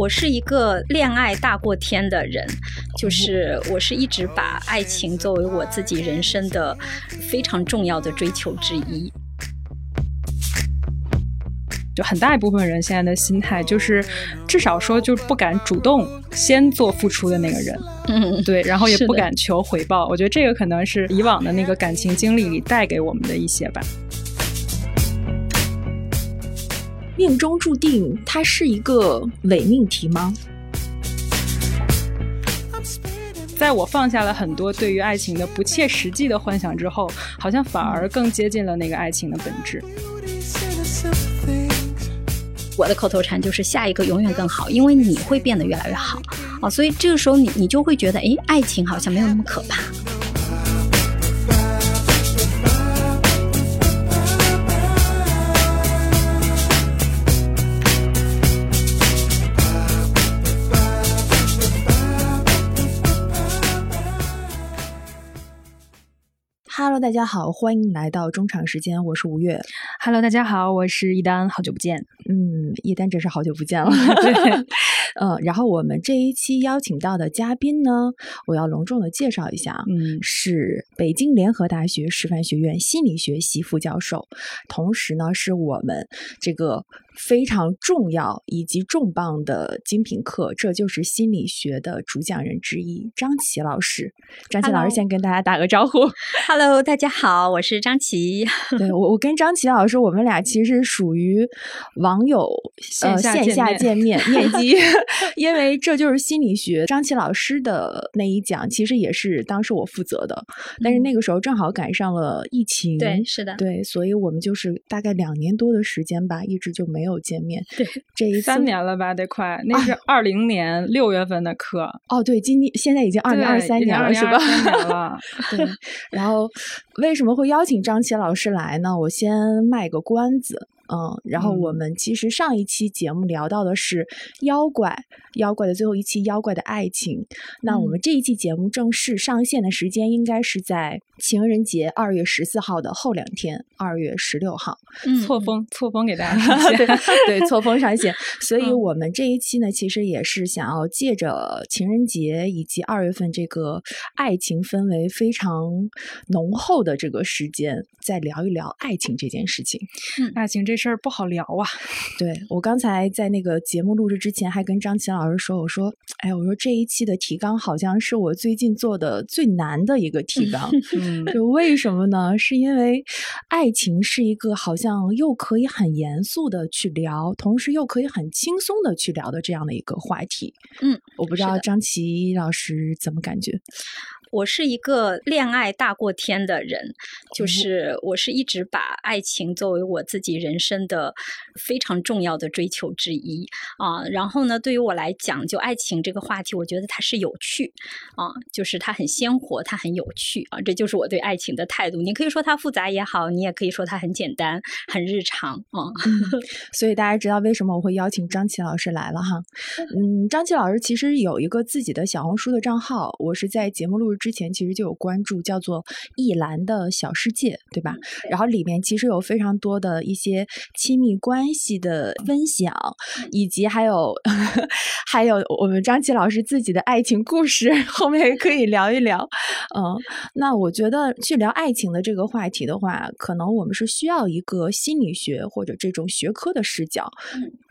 我是一个恋爱大过天的人，就是我是一直把爱情作为我自己人生的非常重要的追求之一。就很大一部分人现在的心态就是，至少说就不敢主动先做付出的那个人，嗯，对，然后也不敢求回报。我觉得这个可能是以往的那个感情经历里带给我们的一些吧。命中注定，它是一个伪命题吗？在我放下了很多对于爱情的不切实际的幻想之后，好像反而更接近了那个爱情的本质。我的口头禅就是下一个永远更好，因为你会变得越来越好啊，所以这个时候你你就会觉得，哎，爱情好像没有那么可怕。Hello，大家好，欢迎来到中场时间，我是吴越。Hello，大家好，我是一丹，好久不见。嗯，一丹真是好久不见了。对，嗯，然后我们这一期邀请到的嘉宾呢，我要隆重的介绍一下，嗯，是北京联合大学师范学院心理学系副教授，同时呢，是我们这个。非常重要以及重磅的精品课，这就是心理学的主讲人之一张琪老师。张琪老师先跟大家打个招呼。Hello，大家好，我是张琪。对我，我跟张琪老师，我们俩其实属于网友呃线下见面面基，因为这就是心理学。张琪老师的那一讲，其实也是当时我负责的，但是那个时候正好赶上了疫情。对，是的，对，所以我们就是大概两年多的时间吧，一直就没有。有见面，对，这一三年了吧，得快，那是二零年六月份的课。哦，对，今年现在已经二零二三年了，是吧？了，对。然后为什么会邀请张琪老师来呢？我先卖个关子。嗯，然后我们其实上一期节目聊到的是妖怪，妖怪的最后一期，妖怪的爱情。那我们这一期节目正式上线的时间应该是在情人节二月十四号的后两天，二月十六号。错峰，错峰给大家 上线，对，错峰上线。所以我们这一期呢，其实也是想要借着情人节以及二月份这个爱情氛围非常浓厚的这个时间，再聊一聊爱情这件事情。嗯，爱情这。事儿不好聊啊！对我刚才在那个节目录制之前，还跟张琪老师说：“我说，哎，我说这一期的提纲好像是我最近做的最难的一个提纲。就为什么呢？是因为爱情是一个好像又可以很严肃的去聊，同时又可以很轻松的去聊的这样的一个话题。嗯，我不知道张琪老师怎么感觉。”我是一个恋爱大过天的人，就是我是一直把爱情作为我自己人生的非常重要的追求之一啊。然后呢，对于我来讲，就爱情这个话题，我觉得它是有趣啊，就是它很鲜活，它很有趣啊。这就是我对爱情的态度。你可以说它复杂也好，你也可以说它很简单、很日常啊。所以大家知道为什么我会邀请张琪老师来了哈？嗯，张琪老师其实有一个自己的小红书的账号，我是在节目录。之前其实就有关注，叫做“一兰的小世界”，对吧？然后里面其实有非常多的一些亲密关系的分享，以及还有 还有我们张琪老师自己的爱情故事，后面也可以聊一聊。嗯，那我觉得去聊爱情的这个话题的话，可能我们是需要一个心理学或者这种学科的视角，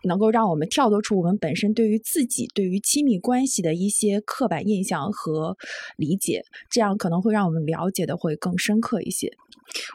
能够让我们跳脱出我们本身对于自己、对于亲密关系的一些刻板印象和理解。这样可能会让我们了解的会更深刻一些。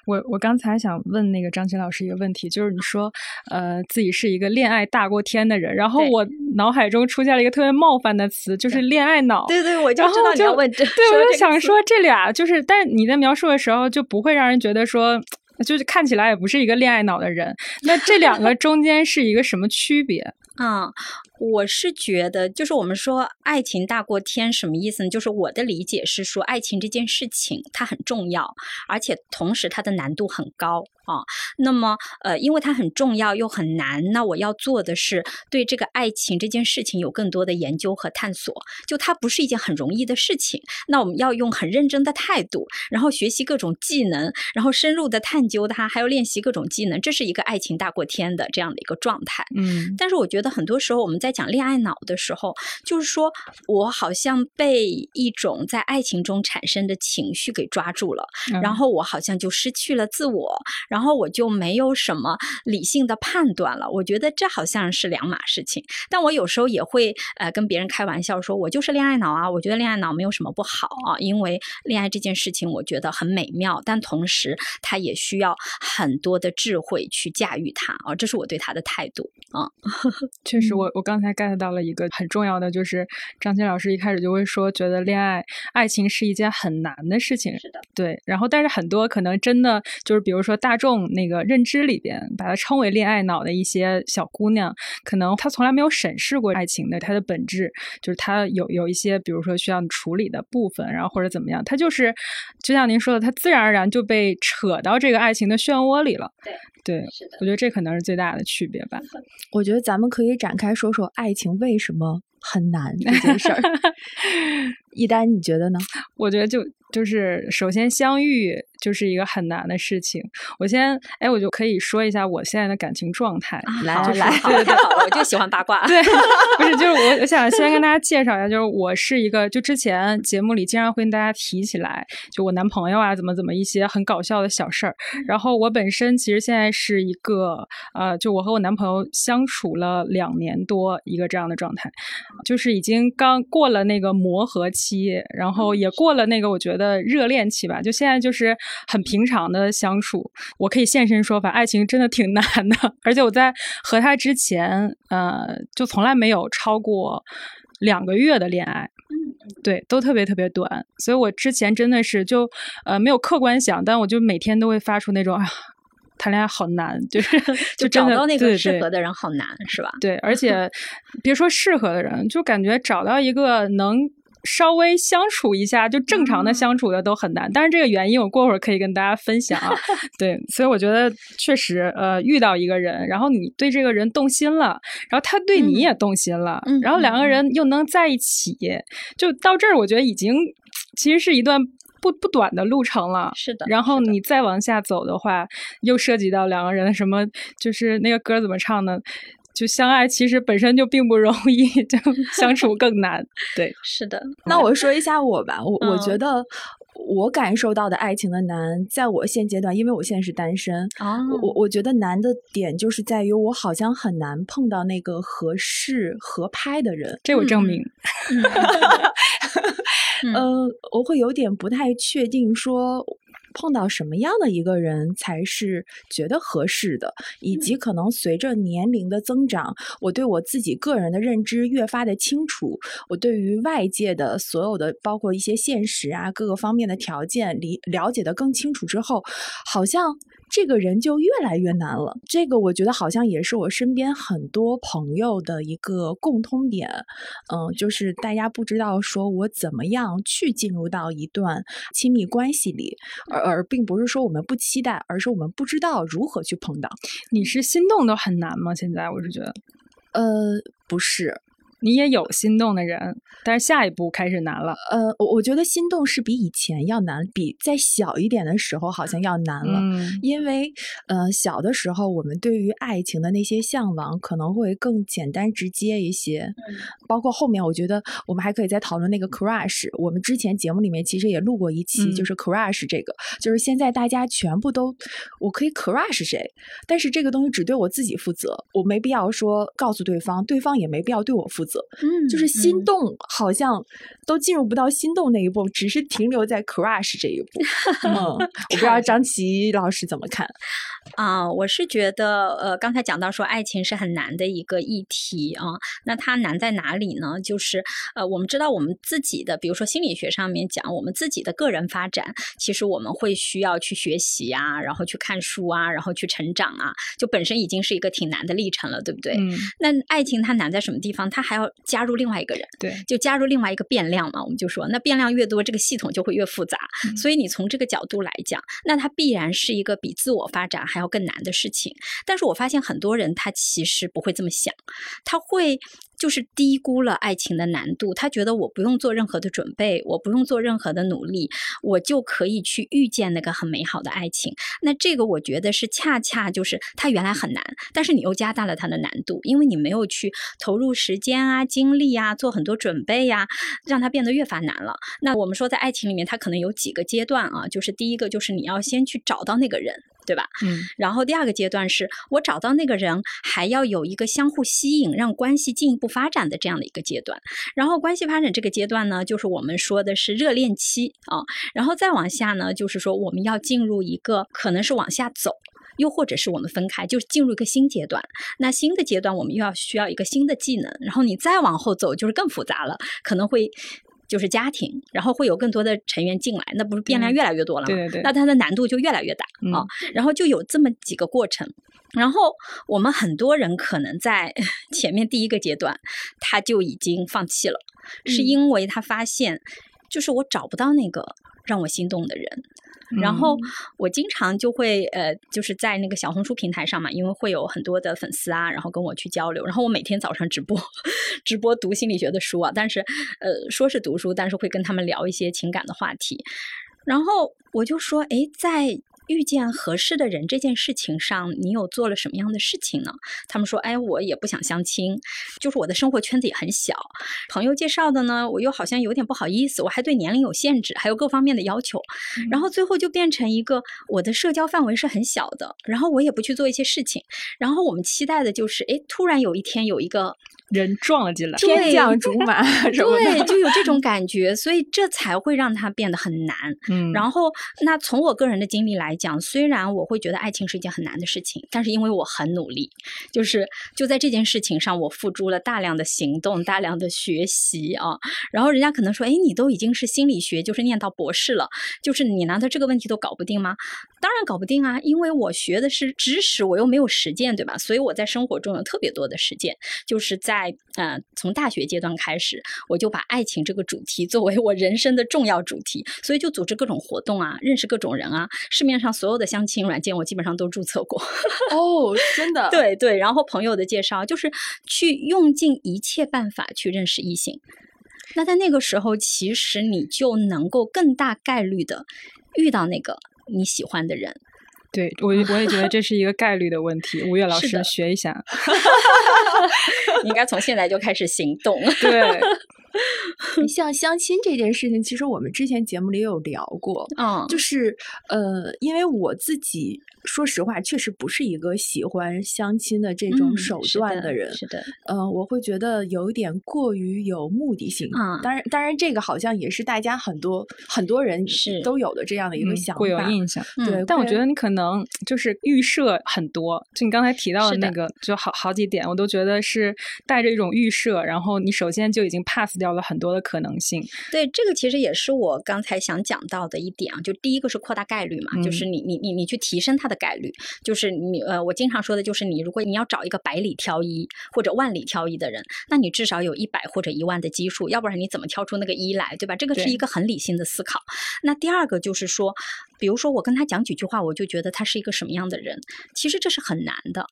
我我刚才想问那个张琴老师一个问题，就是你说呃自己是一个恋爱大过天的人，然后我脑海中出现了一个特别冒犯的词，就是恋爱脑。对对，我就知道你要问这。对，我就想说这俩就是，但是你在描述的时候就不会让人觉得说，就是看起来也不是一个恋爱脑的人。那这两个中间是一个什么区别？啊，我是觉得，就是我们说爱情大过天什么意思呢？就是我的理解是说，爱情这件事情它很重要，而且同时它的难度很高。啊，那么呃，因为它很重要又很难，那我要做的是对这个爱情这件事情有更多的研究和探索。就它不是一件很容易的事情，那我们要用很认真的态度，然后学习各种技能，然后深入的探究它，还要练习各种技能，这是一个爱情大过天的这样的一个状态。嗯，但是我觉得很多时候我们在讲恋爱脑的时候，就是说我好像被一种在爱情中产生的情绪给抓住了，然后我好像就失去了自我，然后我就没有什么理性的判断了。我觉得这好像是两码事情。但我有时候也会呃跟别人开玩笑说，我就是恋爱脑啊，我觉得恋爱脑没有什么不好啊，因为恋爱这件事情我觉得很美妙，但同时它也需要很多的智慧去驾驭它啊，这是我对它的态度啊。确实，我我刚才 get 到了一个很重要的，就是张欣老师一开始就会说，觉得恋爱爱情是一件很难的事情。是的，对。然后，但是很多可能真的就是，比如说大众那个认知里边，把它称为恋爱脑的一些小姑娘，可能她从来没有审视过爱情的它的本质，就是她有有一些，比如说需要处理的部分，然后或者怎么样，她就是就像您说的，她自然而然就被扯到这个爱情的漩涡里了。对。对，我觉得这可能是最大的区别吧。我觉得咱们可以可以展开说说爱情为什么很难这件事儿。一丹，你觉得呢？我觉得就就是首先相遇就是一个很难的事情。我先哎，我就可以说一下我现在的感情状态。来来，对对，我就喜欢八卦。对，不是，就是我我想先跟大家介绍一下，就是我是一个，就之前节目里经常会跟大家提起来，就我男朋友啊，怎么怎么一些很搞笑的小事儿。然后我本身其实现在是一个呃，就我和我男朋友相处了两年多一个这样的状态，就是已经刚过了那个磨合期。期，然后也过了那个我觉得热恋期吧，就现在就是很平常的相处。我可以现身说法，爱情真的挺 难的，而且我在和他之前，呃，就从来没有超过两个月的恋爱，对，都特别特别短。所以我之前真的是就呃没有客观想，但我就每天都会发出那种啊，谈恋爱好难，就是 就找到那个适合的人好难，是吧？对，而且 别说适合的人，就感觉找到一个能。稍微相处一下，就正常的相处的都很难。但是这个原因，我过会儿可以跟大家分享啊。对，所以我觉得确实，呃，遇到一个人，然后你对这个人动心了，然后他对你也动心了，然后两个人又能在一起，就到这儿，我觉得已经其实是一段不不短的路程了。是的。然后你再往下走的话，又涉及到两个人什么，就是那个歌怎么唱呢？就相爱其实本身就并不容易，就相处更难。对，是的。那我说一下我吧，我我觉得我感受到的爱情的难，在我现阶段，因为我现在是单身啊，我我觉得难的点就是在于我好像很难碰到那个合适合拍的人。这我证明。嗯，我会有点不太确定说。碰到什么样的一个人才是觉得合适的，以及可能随着年龄的增长，我对我自己个人的认知越发的清楚，我对于外界的所有的，包括一些现实啊各个方面的条件，理了解的更清楚之后，好像。这个人就越来越难了。这个我觉得好像也是我身边很多朋友的一个共通点，嗯，就是大家不知道说我怎么样去进入到一段亲密关系里，而而并不是说我们不期待，而是我们不知道如何去碰到。你是心动都很难吗？现在我是觉得，呃，不是。你也有心动的人，但是下一步开始难了。呃，我我觉得心动是比以前要难，比在小一点的时候好像要难了。嗯，因为呃，小的时候我们对于爱情的那些向往可能会更简单直接一些。嗯，包括后面我觉得我们还可以再讨论那个 crush。我们之前节目里面其实也录过一期，就是 crush 这个，就是现在大家全部都我可以 crush 谁，但是这个东西只对我自己负责，我没必要说告诉对方，对方也没必要对我负责。嗯，就是心动，好像都进入不到心动那一步，只是停留在 crush 这一步。嗯，我不知道张琪老师怎么看。啊，我是觉得，呃，刚才讲到说爱情是很难的一个议题啊，那它难在哪里呢？就是，呃，我们知道我们自己的，比如说心理学上面讲，我们自己的个人发展，其实我们会需要去学习啊，然后去看书啊，然后去成长啊，就本身已经是一个挺难的历程了，对不对？嗯。那爱情它难在什么地方？它还要加入另外一个人，对，就加入另外一个变量嘛。我们就说，那变量越多，这个系统就会越复杂。所以你从这个角度来讲，那它必然是一个比自我发展。还要更难的事情，但是我发现很多人他其实不会这么想，他会。就是低估了爱情的难度。他觉得我不用做任何的准备，我不用做任何的努力，我就可以去遇见那个很美好的爱情。那这个我觉得是恰恰就是他原来很难，但是你又加大了他的难度，因为你没有去投入时间啊、精力啊、做很多准备呀，让他变得越发难了。那我们说在爱情里面，他可能有几个阶段啊，就是第一个就是你要先去找到那个人。对吧？嗯，然后第二个阶段是我找到那个人，还要有一个相互吸引，让关系进一步发展的这样的一个阶段。然后关系发展这个阶段呢，就是我们说的是热恋期啊。然后再往下呢，就是说我们要进入一个可能是往下走，又或者是我们分开，就是进入一个新阶段。那新的阶段我们又要需要一个新的技能。然后你再往后走，就是更复杂了，可能会。就是家庭，然后会有更多的成员进来，那不是变量越来越多了吗？对对对。那它的难度就越来越大啊。然后就有这么几个过程。然后我们很多人可能在 前面第一个阶段，他就已经放弃了，是因为他发现，就是我找不到那个让我心动的人。然后我经常就会呃，就是在那个小红书平台上嘛，因为会有很多的粉丝啊，然后跟我去交流。然后我每天早上直播，直播读心理学的书啊，但是呃，说是读书，但是会跟他们聊一些情感的话题。然后我就说，哎，在。遇见合适的人这件事情上，你有做了什么样的事情呢？他们说：“哎，我也不想相亲，就是我的生活圈子也很小，朋友介绍的呢，我又好像有点不好意思，我还对年龄有限制，还有各方面的要求，然后最后就变成一个我的社交范围是很小的，然后我也不去做一些事情，然后我们期待的就是，哎，突然有一天有一个。”人撞了进来，天降 竹马 什么的，对，就有这种 感觉，所以这才会让它变得很难。嗯，然后那从我个人的经历来讲，虽然我会觉得爱情是一件很难的事情，但是因为我很努力，就是就在这件事情上，我付诸了大量的行动、大量的学习啊。然后人家可能说，哎，你都已经是心理学，就是念到博士了，就是你难道这个问题都搞不定吗？当然搞不定啊，因为我学的是知识，我又没有实践，对吧？所以我在生活中有特别多的实践，就是在。在呃，从大学阶段开始，我就把爱情这个主题作为我人生的重要主题，所以就组织各种活动啊，认识各种人啊。市面上所有的相亲软件，我基本上都注册过。哦，真的？对对。然后朋友的介绍，就是去用尽一切办法去认识异性。那在那个时候，其实你就能够更大概率的遇到那个你喜欢的人。对我，我也觉得这是一个概率的问题。吴越老师学一下，应该从现在就开始行动。对。像相亲这件事情，其实我们之前节目里有聊过，嗯，就是呃，因为我自己说实话，确实不是一个喜欢相亲的这种手段的人，是的，嗯，我会觉得有一点过于有目的性，嗯，当然，当然，这个好像也是大家很多很多人是都有的这样的一个想法，会有印象，对。但我觉得你可能就是预设很多，就你刚才提到的那个，就好好几点，我都觉得是带着一种预设，然后你首先就已经 pass 掉。掉了很多的可能性，对这个其实也是我刚才想讲到的一点啊，就第一个是扩大概率嘛，就是你你你你去提升它的概率，就是你呃，我经常说的就是你如果你要找一个百里挑一或者万里挑一的人，那你至少有一百或者一万的基数，要不然你怎么挑出那个一来，对吧？这个是一个很理性的思考。那第二个就是说，比如说我跟他讲几句话，我就觉得他是一个什么样的人，其实这是很难的。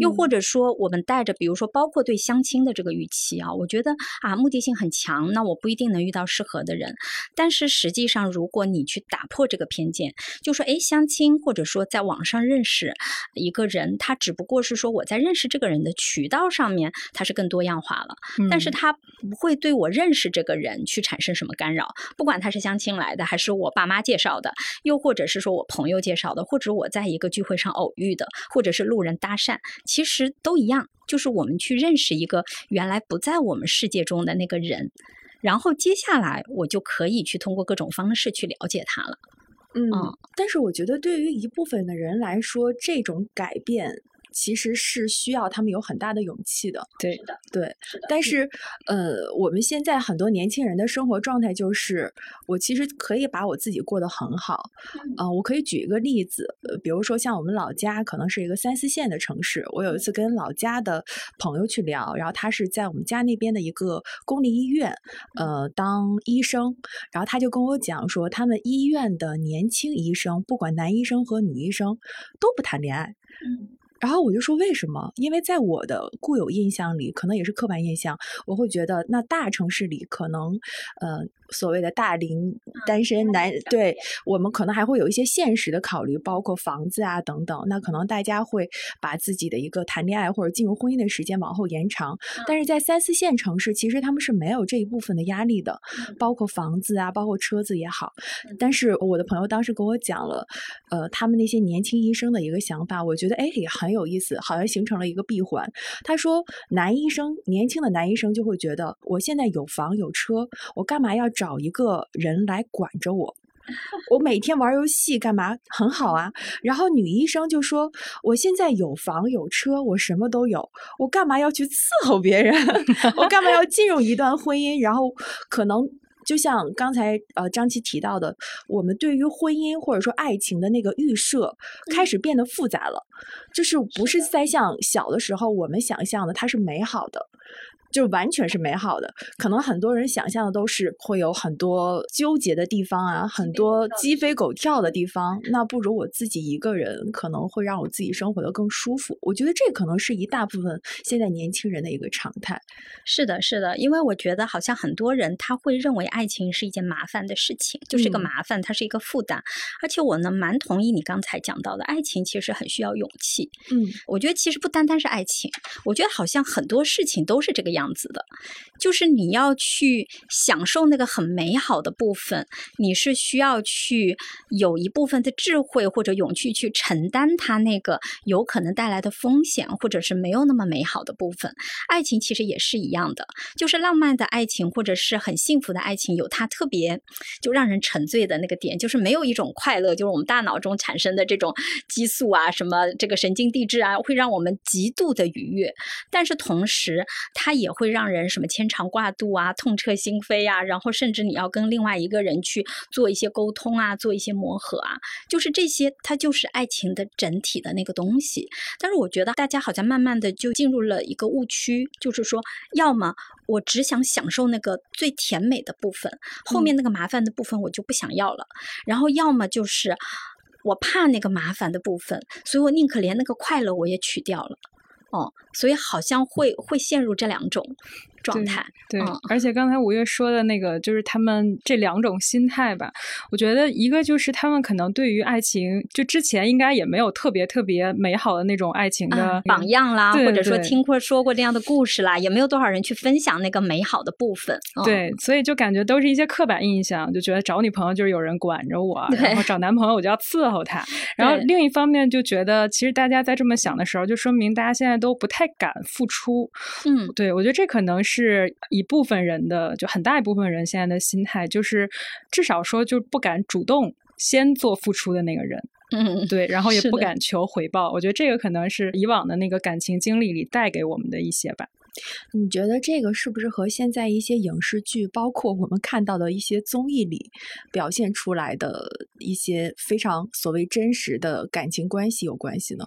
又或者说，我们带着，比如说，包括对相亲的这个预期啊，我觉得啊，目的性很强，那我不一定能遇到适合的人。但是实际上，如果你去打破这个偏见，就说，哎，相亲或者说在网上认识一个人，他只不过是说我在认识这个人的渠道上面，他是更多样化了，但是他不会对我认识这个人去产生什么干扰。不管他是相亲来的，还是我爸妈介绍的，又或者是说我朋友介绍的，或者我在一个聚会上偶遇的，或者是路人搭讪。其实都一样，就是我们去认识一个原来不在我们世界中的那个人，然后接下来我就可以去通过各种方式去了解他了。嗯，但是我觉得对于一部分的人来说，这种改变。其实是需要他们有很大的勇气的，对的，对。但是，呃，我们现在很多年轻人的生活状态就是，我其实可以把我自己过得很好，啊，我可以举一个例子，呃，比如说像我们老家可能是一个三四线的城市，我有一次跟老家的朋友去聊，然后他是在我们家那边的一个公立医院，呃，当医生，然后他就跟我讲说，他们医院的年轻医生，不管男医生和女医生，都不谈恋爱。然后我就说为什么？因为在我的固有印象里，可能也是刻板印象，我会觉得那大城市里可能，呃，所谓的大龄单身男，对我们可能还会有一些现实的考虑，包括房子啊等等。那可能大家会把自己的一个谈恋爱或者进入婚姻的时间往后延长。但是在三四线城市，其实他们是没有这一部分的压力的，包括房子啊，包括车子也好。但是我的朋友当时跟我讲了，呃，他们那些年轻医生的一个想法，我觉得哎也很有意思，好像形成了一个闭环。他说，男医生年轻的男医生就会觉得，我现在有房有车，我干嘛要找一个人来管着我？我每天玩游戏干嘛？很好啊。然后女医生就说，我现在有房有车，我什么都有，我干嘛要去伺候别人？我干嘛要进入一段婚姻？然后可能。就像刚才呃张琪提到的，我们对于婚姻或者说爱情的那个预设开始变得复杂了，就是不是在像小的时候我们想象的它是美好的。就完全是美好的，可能很多人想象的都是会有很多纠结的地方啊，很多鸡飞狗跳的地方。那不如我自己一个人，可能会让我自己生活的更舒服。我觉得这可能是一大部分现在年轻人的一个常态。是的，是的，因为我觉得好像很多人他会认为爱情是一件麻烦的事情，就是一个麻烦，它是一个负担。而且我呢蛮同意你刚才讲到的，爱情其实很需要勇气。嗯，我觉得其实不单单是爱情，我觉得好像很多事情都是这个样。样子的，就是你要去享受那个很美好的部分，你是需要去有一部分的智慧或者勇气去承担它那个有可能带来的风险，或者是没有那么美好的部分。爱情其实也是一样的，就是浪漫的爱情或者是很幸福的爱情，有它特别就让人沉醉的那个点，就是没有一种快乐，就是我们大脑中产生的这种激素啊，什么这个神经递质啊，会让我们极度的愉悦，但是同时它也。会让人什么牵肠挂肚啊，痛彻心扉啊，然后甚至你要跟另外一个人去做一些沟通啊，做一些磨合啊，就是这些，它就是爱情的整体的那个东西。但是我觉得大家好像慢慢的就进入了一个误区，就是说，要么我只想享受那个最甜美的部分，后面那个麻烦的部分我就不想要了，然后要么就是我怕那个麻烦的部分，所以我宁可连那个快乐我也取掉了。哦，所以好像会会陷入这两种。状态对，而且刚才五月说的那个，就是他们这两种心态吧。我觉得一个就是他们可能对于爱情，就之前应该也没有特别特别美好的那种爱情的榜样啦，或者说听过说过这样的故事啦，也没有多少人去分享那个美好的部分。对，所以就感觉都是一些刻板印象，就觉得找女朋友就是有人管着我，然后找男朋友我就要伺候他。然后另一方面就觉得，其实大家在这么想的时候，就说明大家现在都不太敢付出。嗯，对，我觉得这可能是。是一部分人的，就很大一部分人现在的心态，就是至少说就不敢主动先做付出的那个人，嗯，对，然后也不敢求回报。我觉得这个可能是以往的那个感情经历里带给我们的一些吧。你觉得这个是不是和现在一些影视剧，包括我们看到的一些综艺里表现出来的一些非常所谓真实的感情关系有关系呢？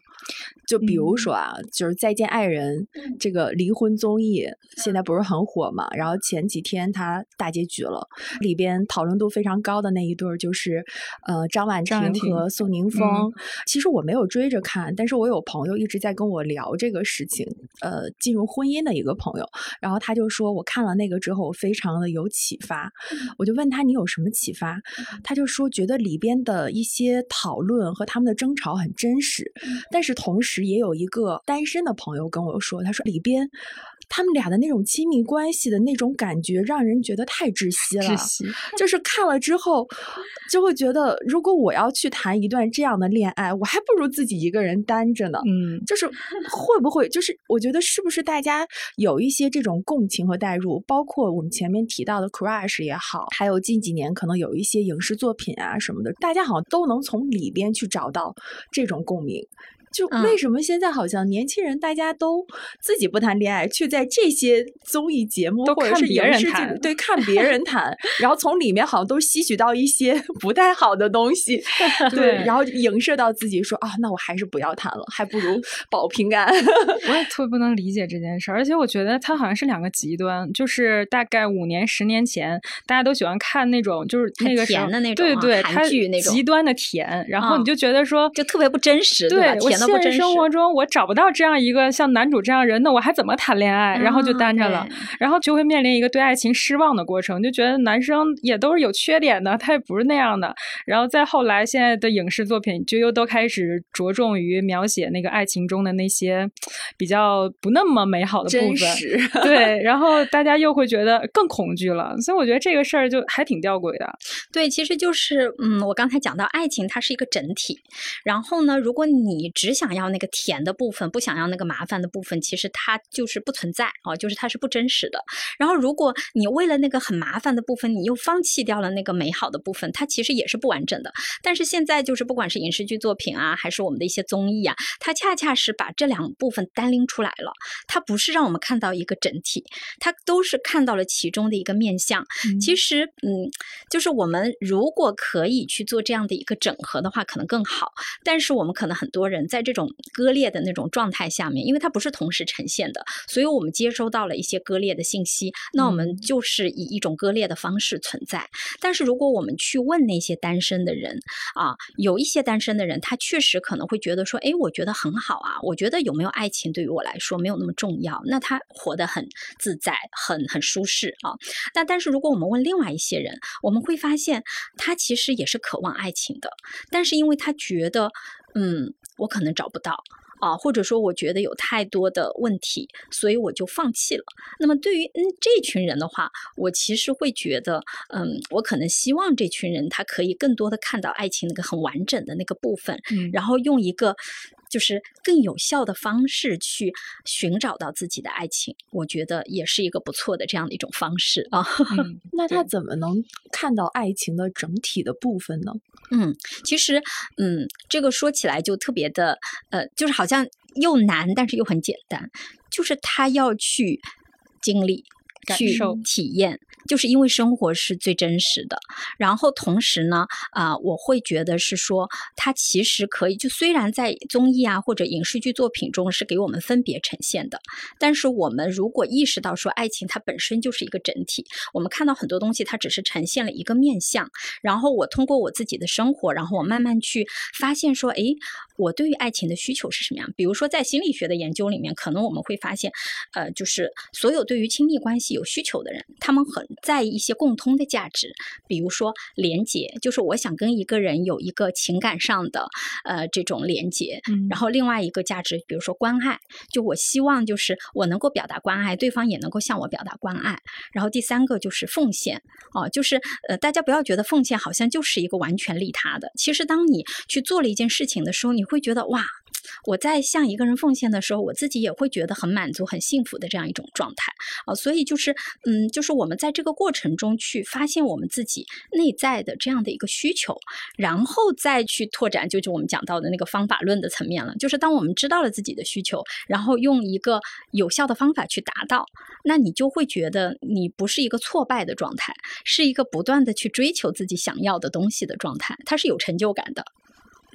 就比如说啊，就是《再见爱人》这个离婚综艺，现在不是很火嘛？然后前几天它大结局了，里边讨论度非常高的那一对儿就是呃张婉婷和宋宁峰。其实我没有追着看，但是我有朋友一直在跟我聊这个事情，呃，进入婚姻的。一个朋友，然后他就说，我看了那个之后，非常的有启发。我就问他，你有什么启发？他就说，觉得里边的一些讨论和他们的争吵很真实，但是同时也有一个单身的朋友跟我说，他说里边。他们俩的那种亲密关系的那种感觉，让人觉得太窒息了。窒息，就是看了之后，就会觉得，如果我要去谈一段这样的恋爱，我还不如自己一个人单着呢。嗯，就是会不会，就是我觉得是不是大家有一些这种共情和代入，包括我们前面提到的 crush 也好，还有近几年可能有一些影视作品啊什么的，大家好像都能从里边去找到这种共鸣。就为什么现在好像年轻人大家都自己不谈恋爱，却在这些综艺节目或者是别人谈，对看别人谈，然后从里面好像都吸取到一些 不太好的东西，对，然后影射到自己说啊，那我还是不要谈了，还不如保平安。我也特别不能理解这件事，而且我觉得它好像是两个极端，就是大概五年、十年前大家都喜欢看那种就是那个甜的那种对对韩剧那种极端的甜，然后你就觉得说就特别不真实，对甜的。现实生活中我找不到这样一个像男主这样人，那我还怎么谈恋爱？然后就单着了，然后就会面临一个对爱情失望的过程，就觉得男生也都是有缺点的，他也不是那样的。然后再后来，现在的影视作品就又都开始着重于描写那个爱情中的那些比较不那么美好的部分，对，然后大家又会觉得更恐惧了。所以我觉得这个事儿就还挺吊诡的。对，其实就是嗯，我刚才讲到爱情，它是一个整体。然后呢，如果你只想要那个甜的部分，不想要那个麻烦的部分，其实它就是不存在啊，就是它是不真实的。然后，如果你为了那个很麻烦的部分，你又放弃掉了那个美好的部分，它其实也是不完整的。但是现在就是不管是影视剧作品啊，还是我们的一些综艺啊，它恰恰是把这两部分单拎出来了。它不是让我们看到一个整体，它都是看到了其中的一个面相。其实，嗯，就是我们如果可以去做这样的一个整合的话，可能更好。但是我们可能很多人在这种割裂的那种状态下面，因为它不是同时呈现的，所以我们接收到了一些割裂的信息，那我们就是以一种割裂的方式存在。但是如果我们去问那些单身的人啊，有一些单身的人，他确实可能会觉得说，哎，我觉得很好啊，我觉得有没有爱情对于我来说没有那么重要，那他活得很自在，很很舒适啊。那但是如果我们问另外一些人，我们会发现他其实也是渴望爱情的，但是因为他觉得，嗯，我可能找不到。啊，或者说我觉得有太多的问题，所以我就放弃了。那么对于嗯这群人的话，我其实会觉得，嗯，我可能希望这群人他可以更多的看到爱情那个很完整的那个部分，嗯，然后用一个。就是更有效的方式去寻找到自己的爱情，我觉得也是一个不错的这样的一种方式啊。那他怎么能看到爱情的整体的部分呢？嗯，其实，嗯，这个说起来就特别的，呃，就是好像又难，但是又很简单，就是他要去经历。去体验，就是因为生活是最真实的。然后同时呢，啊，我会觉得是说，它其实可以，就虽然在综艺啊或者影视剧作品中是给我们分别呈现的，但是我们如果意识到说，爱情它本身就是一个整体，我们看到很多东西它只是呈现了一个面相。然后我通过我自己的生活，然后我慢慢去发现说，哎，我对于爱情的需求是什么样？比如说在心理学的研究里面，可能我们会发现，呃，就是所有对于亲密关系。有需求的人，他们很在意一些共通的价值，比如说连接，就是我想跟一个人有一个情感上的呃这种连接。嗯，然后另外一个价值，比如说关爱，就我希望就是我能够表达关爱，对方也能够向我表达关爱。然后第三个就是奉献，哦，就是呃大家不要觉得奉献好像就是一个完全利他的，其实当你去做了一件事情的时候，你会觉得哇。我在向一个人奉献的时候，我自己也会觉得很满足、很幸福的这样一种状态啊，所以就是，嗯，就是我们在这个过程中去发现我们自己内在的这样的一个需求，然后再去拓展，就是我们讲到的那个方法论的层面了。就是当我们知道了自己的需求，然后用一个有效的方法去达到，那你就会觉得你不是一个挫败的状态，是一个不断的去追求自己想要的东西的状态，它是有成就感的。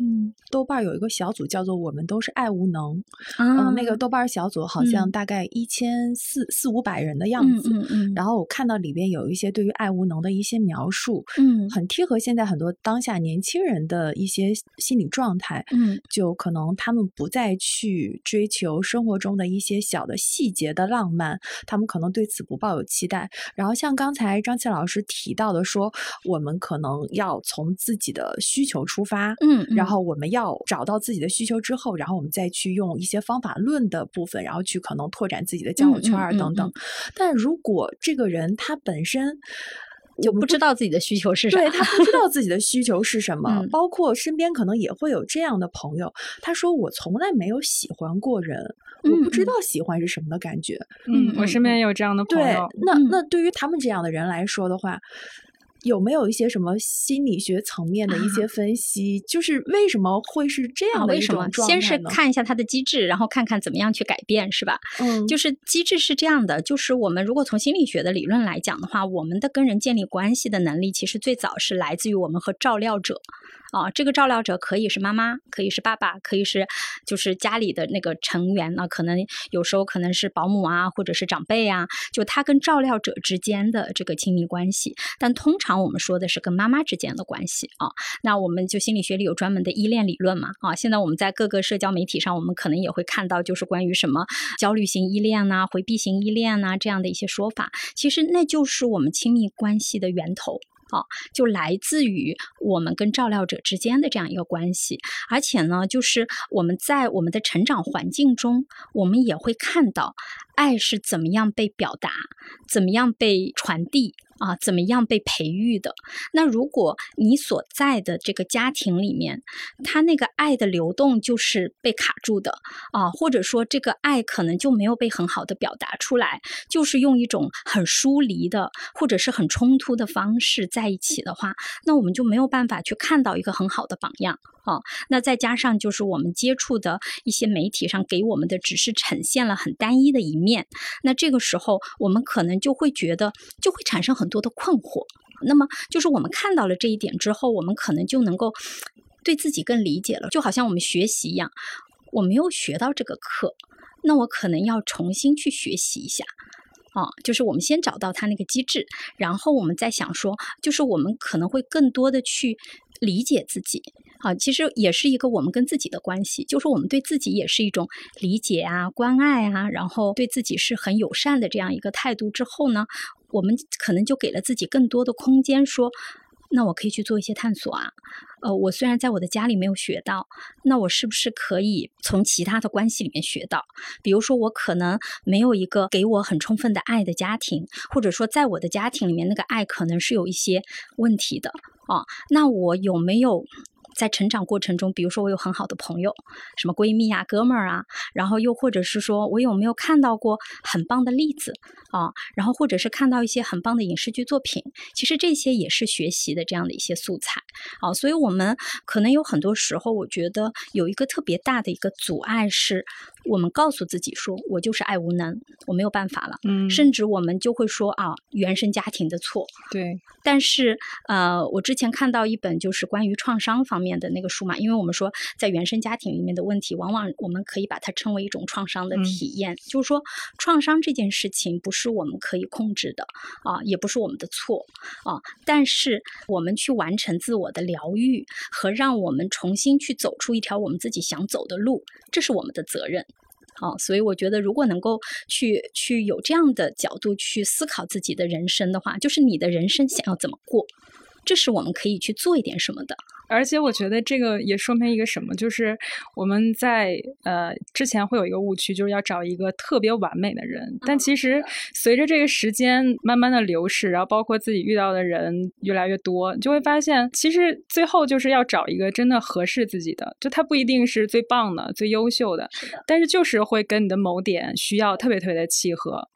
嗯，豆瓣有一个小组叫做“我们都是爱无能”，嗯，那个豆瓣小组好像大概一千四四五百人的样子，嗯嗯，然后我看到里边有一些对于爱无能的一些描述，嗯，很贴合现在很多当下年轻人的一些心理状态，嗯，就可能他们不再去追求生活中的一些小的细节的浪漫，他们可能对此不抱有期待。然后像刚才张琪老师提到的，说我们可能要从自己的需求出发，嗯，然后。然后我们要找到自己的需求之后，然后我们再去用一些方法论的部分，然后去可能拓展自己的交友圈儿等等。但如果这个人他本身就不知道自己的需求是什么，对他不知道自己的需求是什么，包括身边可能也会有这样的朋友，他说我从来没有喜欢过人，我不知道喜欢是什么的感觉。嗯，我身边也有这样的朋友。那那对于他们这样的人来说的话。有没有一些什么心理学层面的一些分析？就是为什么会是这样的一种状态先是看一下它的机制，然后看看怎么样去改变，是吧？嗯，就是机制是这样的，就是我们如果从心理学的理论来讲的话，我们的跟人建立关系的能力，其实最早是来自于我们和照料者。啊，这个照料者可以是妈妈，可以是爸爸，可以是就是家里的那个成员呢，可能有时候可能是保姆啊，或者是长辈啊，就他跟照料者之间的这个亲密关系。但通常我们说的是跟妈妈之间的关系啊。那我们就心理学里有专门的依恋理论嘛啊。现在我们在各个社交媒体上，我们可能也会看到，就是关于什么焦虑型依恋呐、回避型依恋呐这样的一些说法。其实那就是我们亲密关系的源头。啊，就来自于我们跟照料者之间的这样一个关系，而且呢，就是我们在我们的成长环境中，我们也会看到爱是怎么样被表达，怎么样被传递。啊，怎么样被培育的？那如果你所在的这个家庭里面，他那个爱的流动就是被卡住的啊，或者说这个爱可能就没有被很好的表达出来，就是用一种很疏离的或者是很冲突的方式在一起的话，那我们就没有办法去看到一个很好的榜样啊。那再加上就是我们接触的一些媒体上给我们的只是呈现了很单一的一面，那这个时候我们可能就会觉得就会产生很。多的困惑，那么就是我们看到了这一点之后，我们可能就能够对自己更理解了。就好像我们学习一样，我没有学到这个课，那我可能要重新去学习一下啊。就是我们先找到它那个机制，然后我们再想说，就是我们可能会更多的去理解自己啊。其实也是一个我们跟自己的关系，就是我们对自己也是一种理解啊、关爱啊，然后对自己是很友善的这样一个态度之后呢。我们可能就给了自己更多的空间，说，那我可以去做一些探索啊。呃，我虽然在我的家里没有学到，那我是不是可以从其他的关系里面学到？比如说，我可能没有一个给我很充分的爱的家庭，或者说在我的家庭里面那个爱可能是有一些问题的啊。那我有没有？在成长过程中，比如说我有很好的朋友，什么闺蜜呀、哥们儿啊，然后又或者是说我有没有看到过很棒的例子啊，然后或者是看到一些很棒的影视剧作品，其实这些也是学习的这样的一些素材啊。所以我们可能有很多时候，我觉得有一个特别大的一个阻碍是。我们告诉自己说，我就是爱无能，我没有办法了。嗯，甚至我们就会说啊，原生家庭的错。对。但是，呃，我之前看到一本就是关于创伤方面的那个书嘛，因为我们说在原生家庭里面的问题，往往我们可以把它称为一种创伤的体验。就是说，创伤这件事情不是我们可以控制的啊，也不是我们的错啊。但是，我们去完成自我的疗愈和让我们重新去走出一条我们自己想走的路，这是我们的责任。好，所以我觉得，如果能够去去有这样的角度去思考自己的人生的话，就是你的人生想要怎么过，这是我们可以去做一点什么的。而且我觉得这个也说明一个什么，就是我们在呃之前会有一个误区，就是要找一个特别完美的人。但其实随着这个时间慢慢的流逝，然后包括自己遇到的人越来越多，你就会发现，其实最后就是要找一个真的合适自己的。就他不一定是最棒的、最优秀的，但是就是会跟你的某点需要特别特别的契合。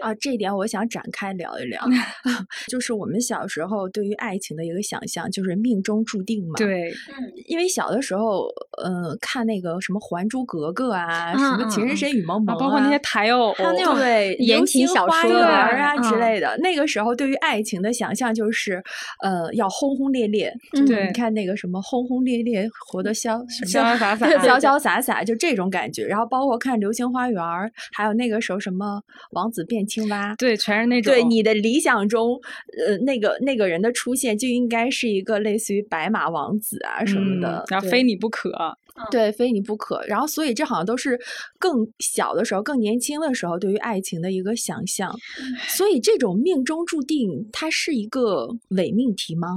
啊，这一点我想展开聊一聊 就是我们小时候对于爱情的一个想象，就是命中注定嘛。对，因为小的时候，呃，看那个什么《还珠格格》啊，什么《情深深雨蒙蒙》啊，包括那些台偶，还有那种对言情小说啊之类的。那个时候对于爱情的想象就是，呃，要轰轰烈烈。对，你看那个什么轰轰烈烈，活得潇潇潇洒洒，潇潇洒洒，就这种感觉。然后包括看《流星花园》，还有那个时候什么王子变。青蛙对，全是那种对你的理想中，呃，那个那个人的出现就应该是一个类似于白马王子啊什么的，然后非你不可，对，非你不可。然后，所以这好像都是更小的时候、更年轻的时候对于爱情的一个想象。所以，这种命中注定，它是一个伪命题吗？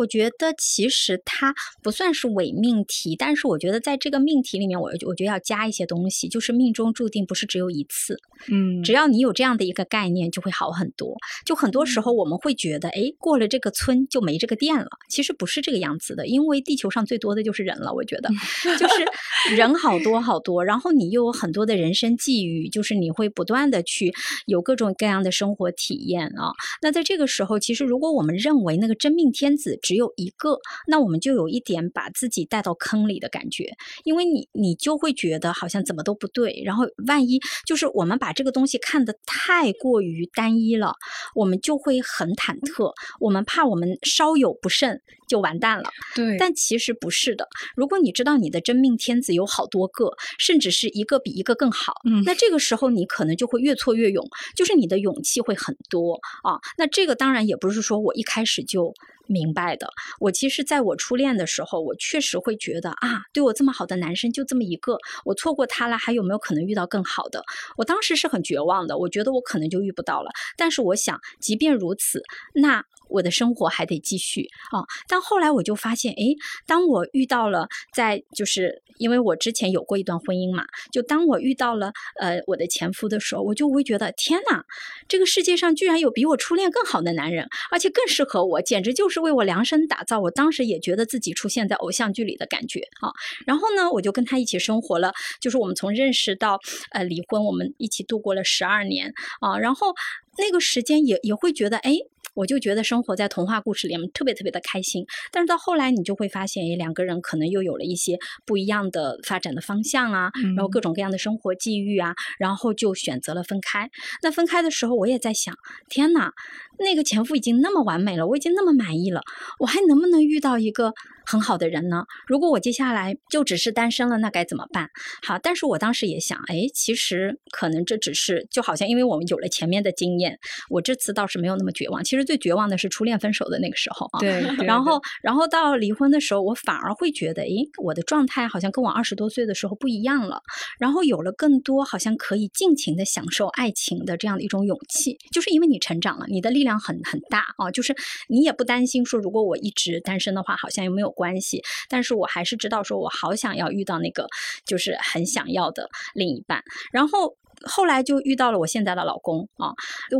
我觉得其实它不算是伪命题，但是我觉得在这个命题里面，我我觉得要加一些东西，就是命中注定不是只有一次。嗯，只要你有这样的一个概念，就会好很多。就很多时候我们会觉得，哎，过了这个村就没这个店了，其实不是这个样子的，因为地球上最多的就是人了。我觉得，就是人好多好多，然后你又有很多的人生际遇，就是你会不断的去有各种各样的生活体验啊。那在这个时候，其实如果我们认为那个真命天子。只有一个，那我们就有一点把自己带到坑里的感觉，因为你你就会觉得好像怎么都不对，然后万一就是我们把这个东西看得太过于单一了，我们就会很忐忑，我们怕我们稍有不慎就完蛋了。对，但其实不是的。如果你知道你的真命天子有好多个，甚至是一个比一个更好，嗯那这个时候你可能就会越挫越勇，就是你的勇气会很多啊。那这个当然也不是说我一开始就。明白的，我其实在我初恋的时候，我确实会觉得啊，对我这么好的男生就这么一个，我错过他了，还有没有可能遇到更好的？我当时是很绝望的，我觉得我可能就遇不到了。但是我想，即便如此，那我的生活还得继续啊。但后来我就发现，诶，当我遇到了在就是因为我之前有过一段婚姻嘛，就当我遇到了呃我的前夫的时候，我就会觉得天哪，这个世界上居然有比我初恋更好的男人，而且更适合我，简直就是为我量身打造。我当时也觉得自己出现在偶像剧里的感觉啊。然后呢，我就跟他一起生活了，就是我们从认识到呃离婚，我们一起度过了十二年啊。然后那个时间也也会觉得，哎。我就觉得生活在童话故事里面特别特别的开心，但是到后来你就会发现，哎，两个人可能又有了一些不一样的发展的方向啊，然后各种各样的生活际遇啊，然后就选择了分开。那分开的时候，我也在想，天哪，那个前夫已经那么完美了，我已经那么满意了，我还能不能遇到一个很好的人呢？如果我接下来就只是单身了，那该怎么办？好，但是我当时也想，哎，其实可能这只是就好像因为我们有了前面的经验，我这次倒是没有那么绝望。其实最绝望的是初恋分手的那个时候啊。对，对然后，然后到离婚的时候，我反而会觉得，诶，我的状态好像跟我二十多岁的时候不一样了。然后有了更多好像可以尽情的享受爱情的这样的一种勇气，就是因为你成长了，你的力量很很大啊，就是你也不担心说，如果我一直单身的话，好像又没有关系。但是我还是知道，说我好想要遇到那个就是很想要的另一半。然后后来就遇到了我现在的老公啊，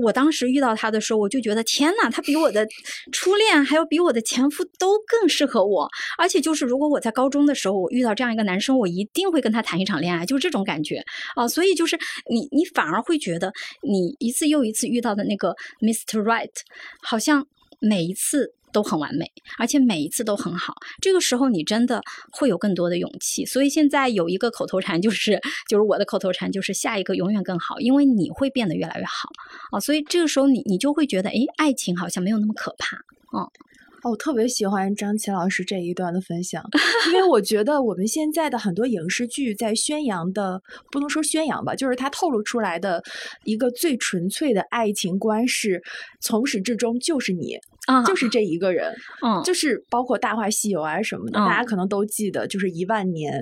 我当时遇到他的时候，我就觉得天呐，他比我的初恋还有比我的前夫都更适合我。而且就是如果我在高中的时候我遇到这样一个男生，我一定会跟他谈一场恋爱，就是这种感觉啊。所以就是你你反而会觉得你一次又一次遇到的那个 Mr. Right，好像每一次。都很完美，而且每一次都很好。这个时候你真的会有更多的勇气。所以现在有一个口头禅，就是就是我的口头禅，就是下一个永远更好，因为你会变得越来越好啊。所以这个时候你你就会觉得，哎，爱情好像没有那么可怕。嗯，哦，我特别喜欢张琪老师这一段的分享，因为我觉得我们现在的很多影视剧在宣扬的，不能说宣扬吧，就是它透露出来的一个最纯粹的爱情观是，从始至终就是你。啊，就是这一个人，嗯，就是包括《大话西游》啊什么的，嗯。大家可能都记得，就是一万年，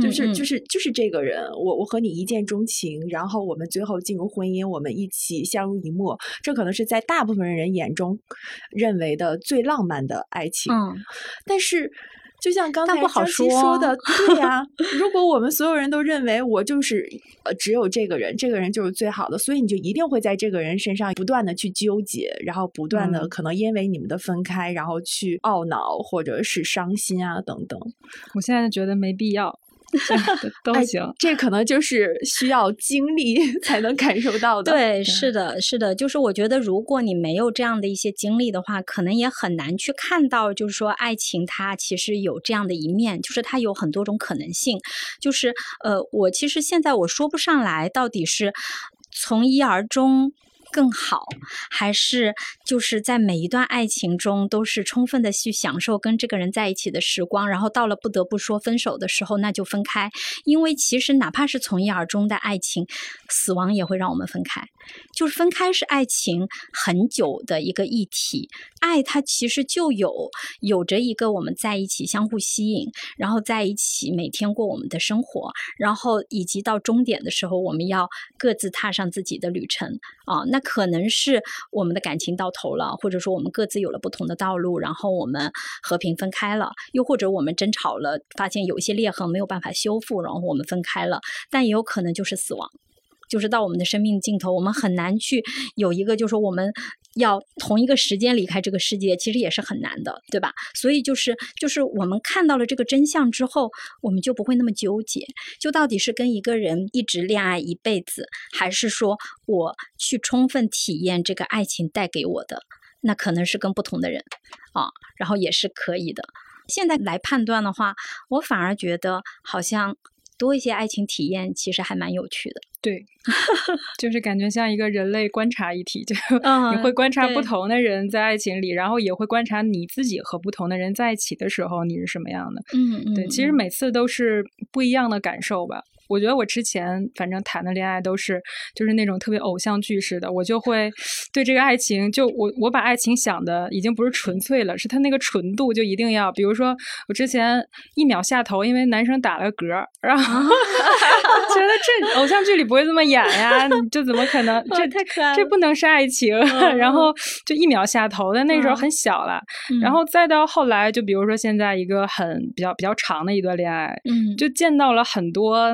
就是就是就是这个人，我我和你一见钟情，然后我们最后进入婚姻，我们一起相濡以沫，这可能是在大部分人眼中认为的最浪漫的爱情，嗯，但是。就像刚才但不好张琪说说的，对呀、如果我们所有人都认为我就是呃只有这个人，这个人就是最好的，所以你就一定会在这个人身上不断的去纠结，然后不断的嗯可能因为你们的分开，然后去懊恼或者是伤心啊等等。我现在觉得没必要，都哎行。这可能就是需要经历才能感受到的。对，是的，是的，就是我觉得，如果你没有这样的一些经历的话，可能也很难去看到，就是说爱情它其实有这样的一面，就是它有很多种可能性。就是呃，我其实现在我说不上来，到底是从一而终。更好，还是就是在每一段爱情中都是充分的去享受跟这个人在一起的时光，然后到了不得不说分手的时候，那就分开。因为其实哪怕是从一而终的爱情，死亡也会让我们分开。就是分开是爱情很久的一个议题，爱它其实就有有着一个我们在一起相互吸引，然后在一起每天过我们的生活，然后以及到终点的时候，我们要各自踏上自己的旅程啊。那可能是我们的感情到头了，或者说我们各自有了不同的道路，然后我们和平分开了，又或者我们争吵了，发现有一些裂痕没有办法修复，然后我们分开了，但也有可能就是死亡。就是到我们的生命尽头，我们很难去有一个，就是说我们要同一个时间离开这个世界，其实也是很难的，对吧？所以就是就是我们看到了这个真相之后，我们就不会那么纠结，就到底是跟一个人一直恋爱一辈子，还是说我去充分体验这个爱情带给我的。那可能是跟不同的人啊，然后也是可以的。现在来判断的话，我反而觉得好像多一些爱情体验，其实还蛮有趣的。对，就是感觉像一个人类观察一体，就嗯你会观察不同的人在爱情里，然后也会观察你自己和不同的人在一起的时候你是什么样的。嗯嗯，对，其实嗯每次都是不一样的感受吧。我觉得我之前反正谈的恋爱都是就是那种特别偶像剧式的，我就会对这个爱情，就我我把爱情想的已经不是纯粹了，是它那个纯度就一定要，比如说我之前一秒下头，因为男生打了个嗝儿，然后 觉得这偶像剧里不会这么演呀，你就怎么可能？这太可爱了这不能是爱情，然后就一秒下头但那时候嗯很小了，嗯然后再到后来，就比如说现在一个很比较比较长的一段恋爱，嗯，就见到了很多，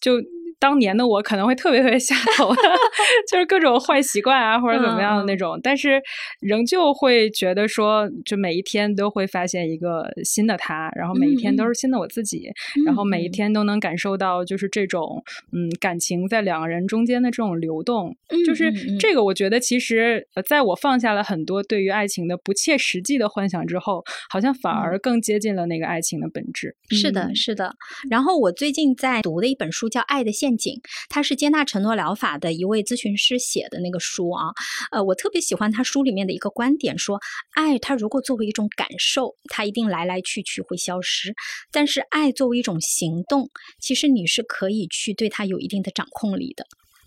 就当年的我可能会特别特别 下头的，就是各种坏习惯啊或者怎么样的嗯那种，但是仍旧会觉得说，就每一天都会发现一个新的他，然后每一天都是新的我自己，然后每一嗯天都能感受到就是这种嗯感情在两个人中间的这种流动，就是这个我觉得其实呃在我放下了很多对于爱情的不切实际的幻想之后，好像反而更接近了那个爱情的本质。是的，嗯。是的。然后我最近在读的一本书叫《爱的陷阱》，它是接纳承诺疗法的一位咨询师写的那个书啊。呃，我特别喜欢他书里面的一个观点，说爱它如果作为一种感受，它一定来来去去会消失；但是爱作为一种行动，其实你是可以去对它有一定的掌控力的。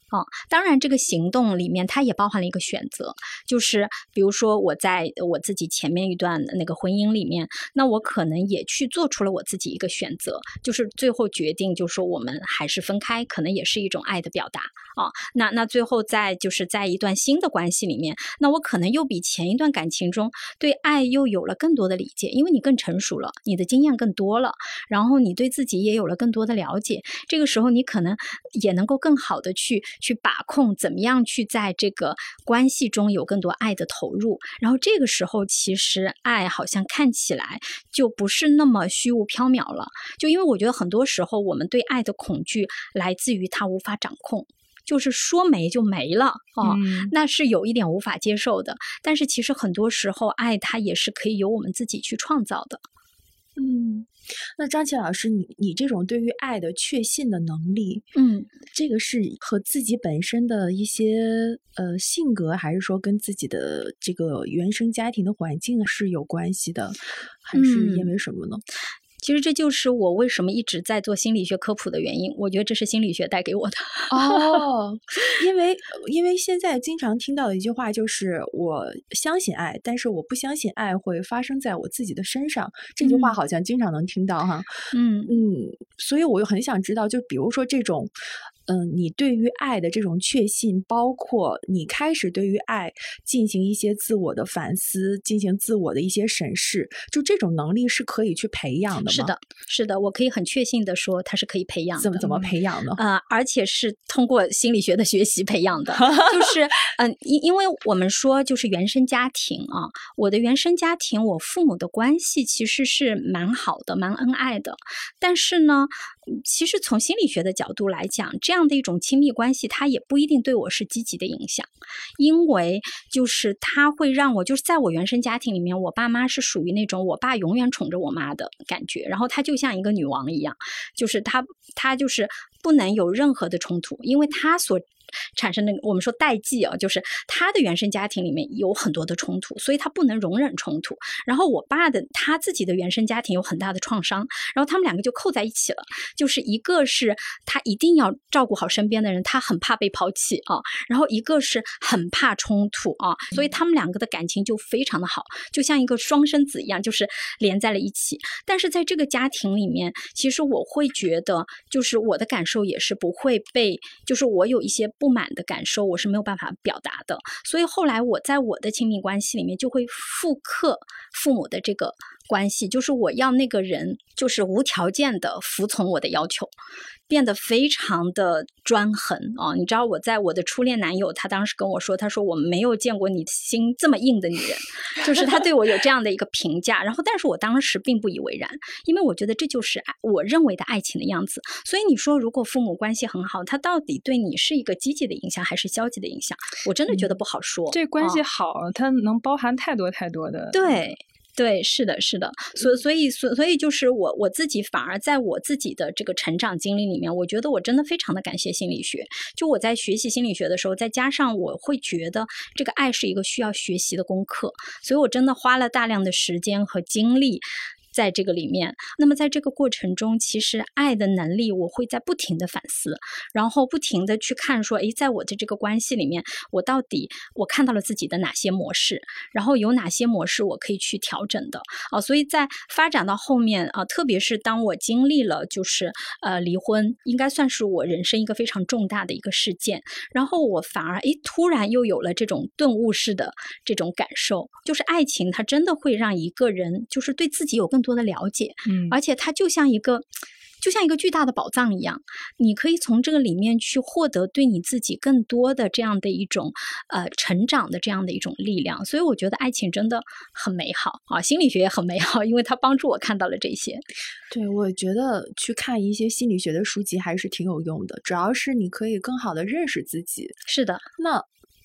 啊、当然，这个行动里面它也包含了一个选择，就是比如说我在我自己前面一段那个婚姻里面，那我可能也去做出了我自己一个选择，就是最后决定，就是说我们还是分开，可能也是一种爱的表达啊。那那最后在就是在一段新的关系里面，那我可能又比前一段感情中对爱又有了更多的理解，因为你更成熟了，你的经验更多了，然后你对自己也有了更多的了解，这个时候你可能也能够更好的去去把控怎么样去在这个关系中有更多爱的投入，然后这个时候其实爱好像看起来就不是那么虚无缥缈了，就因为我觉得很多时候我们对爱的恐惧来自于它无法掌控。就是说没就没了哦，嗯那是有一点无法接受的。但是其实很多时候，爱它也是可以由我们自己去创造的。嗯，那张琪老师，你你这种对于爱的确信的能力，嗯，这个是和自己本身的一些呃性格，还是说跟自己的这个原生家庭的环境是有关系的，还是因嗯为什么呢？其实这就是我为什么一直在做心理学科普的原因。我觉得这是心理学带给我的。哦，因为因为现在经常听到的一句话就是我相信爱，但是我不相信爱会发生在我自己的身上。这句话嗯好像经常能听到哈。嗯嗯，所以我又很想知道，就比如说这种，嗯、你对于爱的这种确信，包括你开始对于爱进行一些自我的反思，进行自我的一些审视，就这种能力是可以去培养的吗？是的，是的，我可以很确信的说，它是可以培养的。怎么怎么培养呢？呃，而且是通过心理学的学习培养的，就是嗯，因、因为我们说就是原生家庭啊，我的原生家庭，我父母的关系其实是蛮好的，蛮恩爱的，但是呢，嗯其实从心理学的角度来讲，这样的一种亲密关系，它也不一定对我是积极的影响，因为就是它会让我就是在我原生家庭里面，我爸妈是属于那种我爸永远宠着我妈的感觉，然后她就像一个女王一样，就是她她就是不能有任何的冲突，因为她所。产生的我们说代际啊，就是他的原生家庭里面有很多的冲突，所以他不能容忍冲突。然后我爸的他自己的原生家庭有很大的创伤，然后他们两个就扣在一起了。就是一个是他一定要照顾好身边的人，他很怕被抛弃啊，然后一个是很怕冲突啊，所以他们两个的感情就非常的好，就像一个双生子一样，就是连在了一起。但是在这个家庭里面，其实我会觉得，就是我的感受也是不会被，就是我有一些不满的感受，我是没有办法表达的。所以后来我在我的亲密关系里面就会复刻父母的这个关系，就是我要那个人就是无条件的服从我的要求。变得非常的专横啊！你知道我在我的初恋男友，他当时跟我说，他说我没有见过你心这么硬的女人，就是他对我有这样的一个评价。然后，但是我当时并不以为然，因为我觉得这就是，我认为的爱情的样子。所以你说，如果父母关系很好，他到底对你是一个积极的影响还是消极的影响？我真的觉得不好说。这关系好，它能包含太多太多的。对。对，是的，是的，所所以所所以就是我我自己反而在我自己的这个成长经历里面，我觉得我真的非常的感谢心理学。就我在学习心理学的时候，再加上我会觉得这个爱是一个需要学习的功课，所以我真的花了大量的时间和精力。在这个里面，那么在这个过程中，其实爱的能力，我会在不停的反思，然后不停的去看，说，诶，在我的这个关系里面，我到底我看到了自己的哪些模式，然后有哪些模式我可以去调整的啊？所以在发展到后面啊，特别是当我经历了就是呃离婚，应该算是我人生一个非常重大的一个事件，然后我反而诶突然又有了这种顿悟式的这种感受，就是爱情它真的会让一个人就是对自己有更多。多的了解，嗯，而且它就像一个，就像一个巨大的宝藏一样，你可以从这个里面去获得对你自己更多的这样的一种呃成长的这样的一种力量。所以我觉得爱情真的很美好啊，心理学也很美好，因为它帮助我看到了这些。对，我觉得去看一些心理学的书籍还是挺有用的，主要是你可以更好的认识自己。是的，那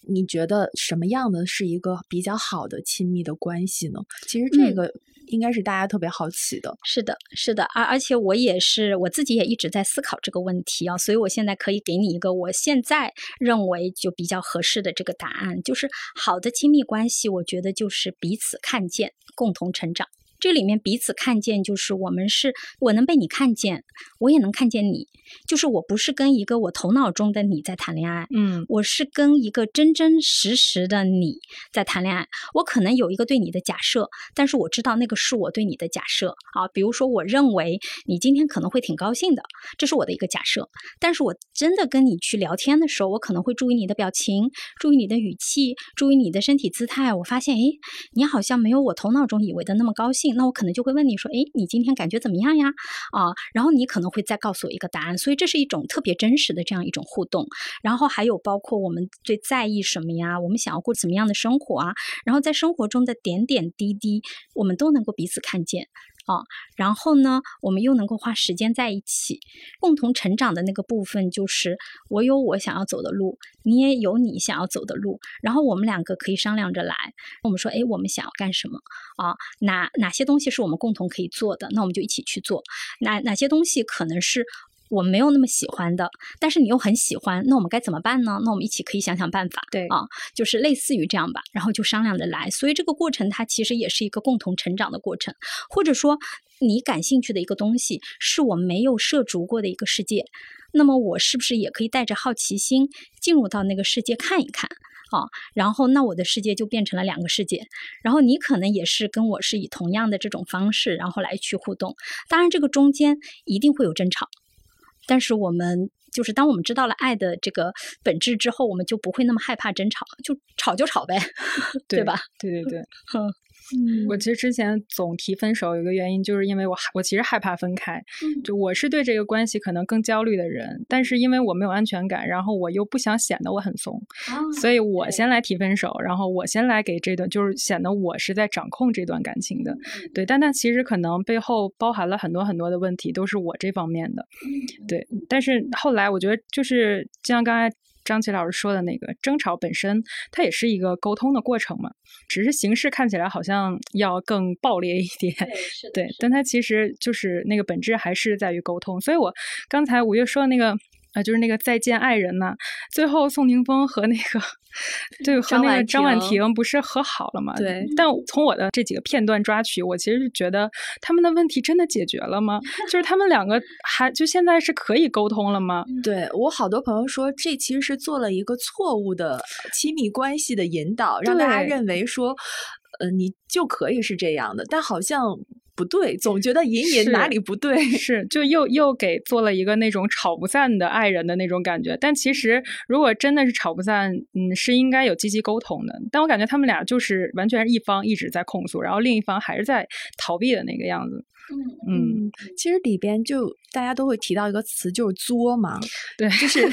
你觉得什么样的是一个比较好的亲密的关系呢？其实这个。应该是大家特别好奇的，是的，是的，而而且我也是我自己也一直在思考这个问题啊，所以我现在可以给你一个我现在认为就比较合适的这个答案，就是好的亲密关系，我觉得就是彼此看见，共同成长。这里面彼此看见，就是我们是我能被你看见，我也能看见你。就是我不是跟一个我头脑中的你在谈恋爱，嗯，我是跟一个真真实实的你在谈恋爱。我可能有一个对你的假设，但是我知道那个是我对你的假设啊。比如说，我认为你今天可能会挺高兴的，这是我的一个假设。但是我真的跟你去聊天的时候，我可能会注意你的表情，注意你的语气，注意你的身体姿态。我发现，诶，你好像没有我头脑中以为的那么高兴。那我可能就会问你说，哎，你今天感觉怎么样呀？啊，然后你可能会再告诉我一个答案，所以这是一种特别真实的这样一种互动。然后还有包括我们最在意什么呀？我们想要过怎么样的生活啊？然后在生活中的点点滴滴，我们都能够彼此看见。啊，然后呢，我们又能够花时间在一起，共同成长的那个部分，就是我有我想要走的路，你也有你想要走的路，然后我们两个可以商量着来。我们说，哎，我们想要干什么啊？哪哪些东西是我们共同可以做的？那我们就一起去做。哪哪些东西可能是？我没有那么喜欢的，但是你又很喜欢，那我们该怎么办呢？那我们一起可以想想办法。对啊，就是类似于这样吧，然后就商量着来。所以这个过程它其实也是一个共同成长的过程，或者说你感兴趣的一个东西是我没有涉足过的一个世界，那么我是不是也可以带着好奇心进入到那个世界看一看啊？然后那我的世界就变成了两个世界，然后你可能也是跟我是以同样的这种方式，然后来去互动。当然这个中间一定会有争吵。但是我们就是，当我们知道了爱的这个本质之后，我们就不会那么害怕争吵，就吵就吵呗，对吧？对对对，嗯。我其实之前总提分手，有一个原因就是因为我我其实害怕分开，就我是对这个关系可能更焦虑的人，但是因为我没有安全感，然后我又不想显得我很怂，所以我先来提分手，然后我先来给这段，就是显得我是在掌控这段感情的，对，但那其实可能背后包含了很多很多的问题，都是我这方面的，对，但是后来我觉得就是像刚才。张琪老师说的那个争吵本身，它也是一个沟通的过程嘛，只是形式看起来好像要更暴烈一点，对，但它其实就是那个本质还是在于沟通。所以我刚才五月说的那个。啊，就是那个再见爱人呐，最后宋宁峰和那个对和那个张婉婷不是和好了吗？对。但从我的这几个片段抓取，我其实是觉得他们的问题真的解决了吗？就是他们两个还就现在是可以沟通了吗？对我好多朋友说，这其实是做了一个错误的亲密关系的引导，让大家认为说，呃，你就可以是这样的，但好像。不对，总觉得隐隐哪里不对。是，就又又给做了一个那种吵不散的爱人的那种感觉。但其实如果真的是吵不散，嗯，是应该有积极沟通的。但我感觉他们俩就是完全是一方一直在控诉，然后另一方还是在逃避的那个样子。嗯，其实里边就大家都会提到一个词，就是作嘛。对，就是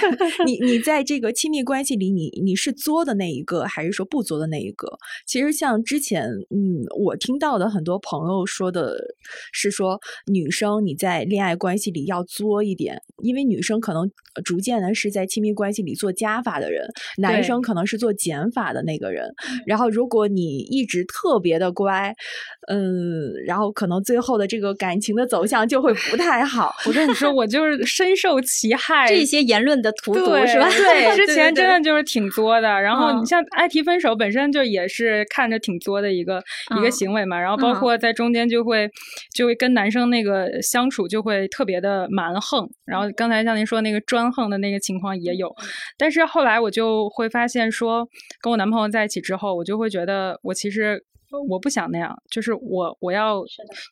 你你在这个亲密关系里，你你是作的那一个，还是说不作的那一个？其实像之前，嗯，我听到的很多朋友说的是说，女生你在恋爱关系里要作一点，因为女生可能逐渐的是在亲密关系里做加法的人，男生可能是做减法的那个人。然后如果你一直特别的乖，嗯，然后可能最后的这个感情的走向就会不太好。我跟你说，我就是深受其害。这些言论的荼毒是吧？对，之前真的就是挺作的。然后你像爱提分手，本身就也是看着挺作的一个一个行为嘛。然后包括在中间就会就会跟男生那个相处就会特别的蛮横。然后刚才像您说那个专横的那个情况也有。但是后来我就会发现说，跟我男朋友在一起之后，我就会觉得我其实。我不想那样，就是我我要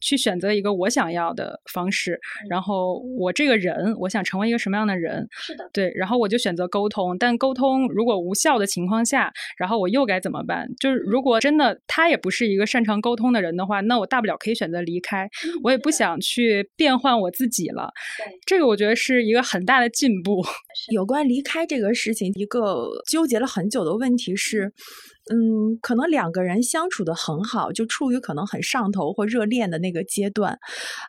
去选择一个我想要的方式，然后我这个人，我想成为一个什么样的人？是的，对，然后我就选择沟通。但沟通如果无效的情况下，然后我又该怎么办？就是如果真的他也不是一个擅长沟通的人的话，那我大不了可以选择离开。我也不想去变换我自己了。这个我觉得是一个很大的进步。有关离开这个事情，一个纠结了很久的问题是。嗯，可能两个人相处的很好，就处于可能很上头或热恋的那个阶段，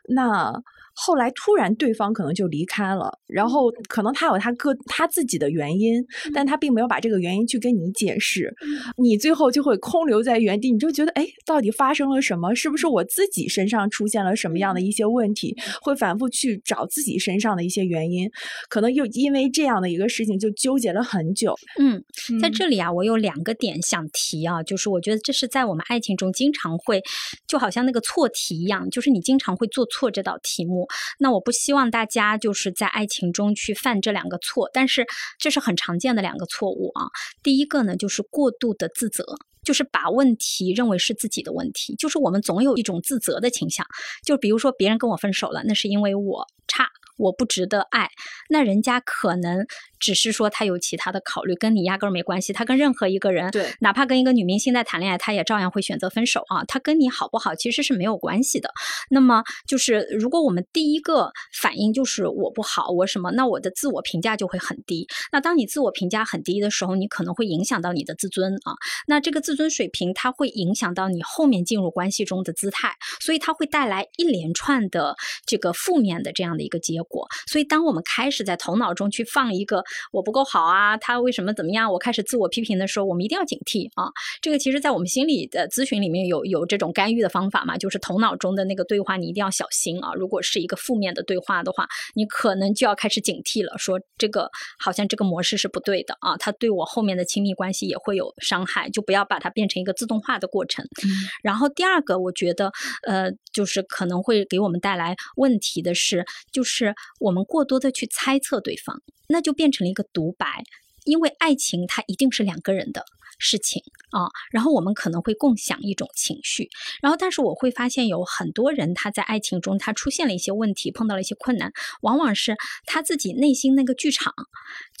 那。后来突然对方可能就离开了，然后可能他有他个他自己的原因，但他并没有把这个原因去跟你解释，你最后就会空留在原地，你就觉得哎，到底发生了什么？是不是我自己身上出现了什么样的一些问题？会反复去找自己身上的一些原因，可能又因为这样的一个事情就纠结了很久。嗯，在这里啊，我有两个点想提啊，就是我觉得这是在我们爱情中经常会，就好像那个错题一样，就是你经常会做错这道题目。那我不希望大家就是在爱情中去犯这两个错，但是这是很常见的两个错误啊。第一个呢，就是过度的自责，就是把问题认为是自己的问题，就是我们总有一种自责的倾向。就比如说别人跟我分手了，那是因为我差。我不值得爱，那人家可能只是说他有其他的考虑，跟你压根儿没关系。他跟任何一个人，对，哪怕跟一个女明星在谈恋爱，他也照样会选择分手啊。他跟你好不好其实是没有关系的。那么就是如果我们第一个反应就是我不好，我什么，那我的自我评价就会很低。那当你自我评价很低的时候，你可能会影响到你的自尊啊。那这个自尊水平，它会影响到你后面进入关系中的姿态，所以它会带来一连串的这个负面的这样的一个结果。果，所以当我们开始在头脑中去放一个我不够好啊，他为什么怎么样？我开始自我批评的时候，我们一定要警惕啊。这个其实，在我们心理的咨询里面有有这种干预的方法嘛，就是头脑中的那个对话，你一定要小心啊。如果是一个负面的对话的话，你可能就要开始警惕了，说这个好像这个模式是不对的啊，他对我后面的亲密关系也会有伤害，就不要把它变成一个自动化的过程。然后第二个，我觉得呃，就是可能会给我们带来问题的是，就是。我们过多的去猜测对方，那就变成一个独白，因为爱情它一定是两个人的。事情啊，然后我们可能会共享一种情绪，然后但是我会发现有很多人他在爱情中他出现了一些问题，碰到了一些困难，往往是他自己内心那个剧场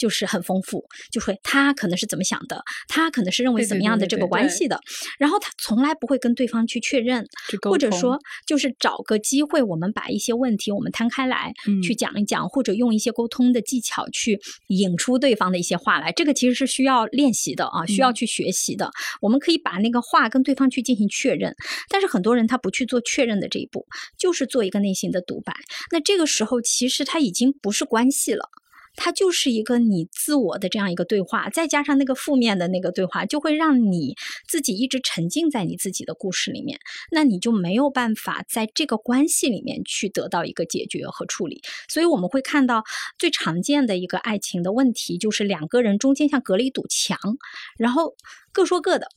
就是很丰富，就会他可能是怎么想的，他可能是认为怎么样的这个关系的，然后他从来不会跟对方去确认，或者说就是找个机会，我们把一些问题我们摊开来去讲一讲，或者用一些沟通的技巧去引出对方的一些话来，这个其实是需要练习的啊，需要去。学习的，我们可以把那个话跟对方去进行确认，但是很多人他不去做确认的这一步，就是做一个内心的独白。那这个时候其实他已经不是关系了。它就是一个你自我的这样一个对话，再加上那个负面的那个对话，就会让你自己一直沉浸在你自己的故事里面，那你就没有办法在这个关系里面去得到一个解决和处理。所以我们会看到最常见的一个爱情的问题，就是两个人中间像隔了一堵墙，然后各说各的。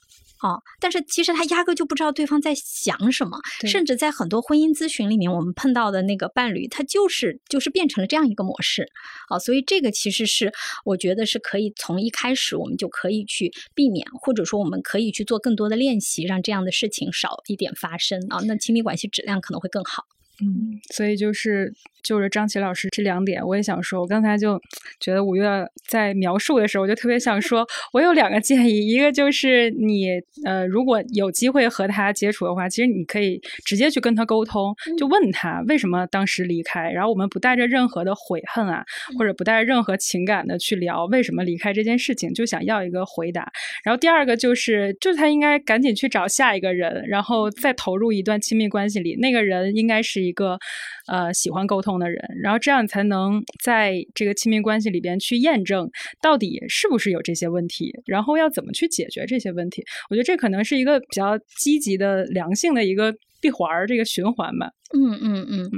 啊，但是其实他压根就不知道对方在想什么，甚至在很多婚姻咨询里面，我们碰到的那个伴侣，他就是就是变成了这样一个模式。啊，所以这个其实是我觉得是可以从一开始我们就可以去避免，或者说我们可以去做更多的练习，让这样的事情少一点发生。啊，那亲密关系质量可能会更好。嗯，所以就是就着张琪老师这两点，我也想说。我刚才就觉得五月在描述的时候，我就特别想说，我有两个建议，一个就是你呃，如果有机会和他接触的话，其实你可以直接去跟他沟通，就问他为什么当时离开，然后我们不带着任何的悔恨啊，或者不带着任何情感的去聊为什么离开这件事情，就想要一个回答。然后第二个就是，就他应该赶紧去找下一个人，然后再投入一段亲密关系里，那个人应该是。一个呃喜欢沟通的人，然后这样才能在这个亲密关系里边去验证到底是不是有这些问题，然后要怎么去解决这些问题。我觉得这可能是一个比较积极的、良性的一个闭环儿，这个循环吧。嗯嗯嗯，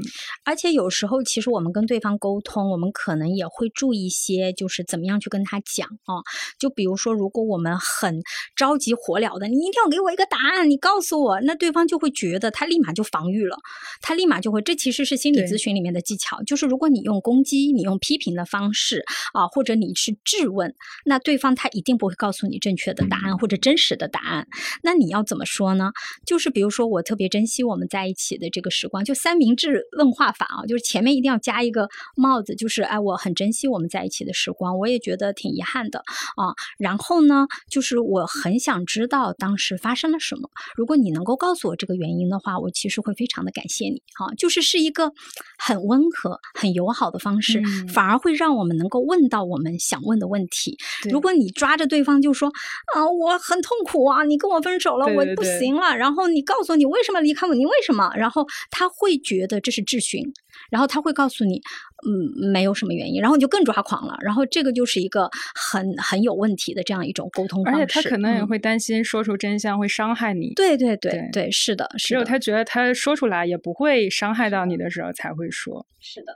而且有时候其实我们跟对方沟通，我们可能也会注意一些，就是怎么样去跟他讲啊。就比如说，如果我们很着急火燎的，你一定要给我一个答案，你告诉我，那对方就会觉得他立马就防御了，他立马就会。这其实是心理咨询里面的技巧，就是如果你用攻击、你用批评的方式啊，或者你是质问，那对方他一定不会告诉你正确的答案或者真实的答案。那你要怎么说呢？就是比如说，我特别珍惜我们在一起的这个时光。就三明治问话法啊，就是前面一定要加一个帽子，就是哎，我很珍惜我们在一起的时光，我也觉得挺遗憾的啊。然后呢，就是我很想知道当时发生了什么。如果你能够告诉我这个原因的话，我其实会非常的感谢你啊。就是是一个很温和、很友好的方式，反而会让我们能够问到我们想问的问题。如果你抓着对方就说啊，我很痛苦啊，你跟我分手了，我不行了，然后你告诉我你为什么离开你为什么？然后他。会觉得这是质询，然后他会告诉你。嗯，没有什么原因，然后你就更抓狂了，然后这个就是一个很很有问题的这样一种沟通方式，而且他可能也会担心说出真相会伤害你。对对对对，是的，只有他觉得他说出来也不会伤害到你的时候才会说。是的，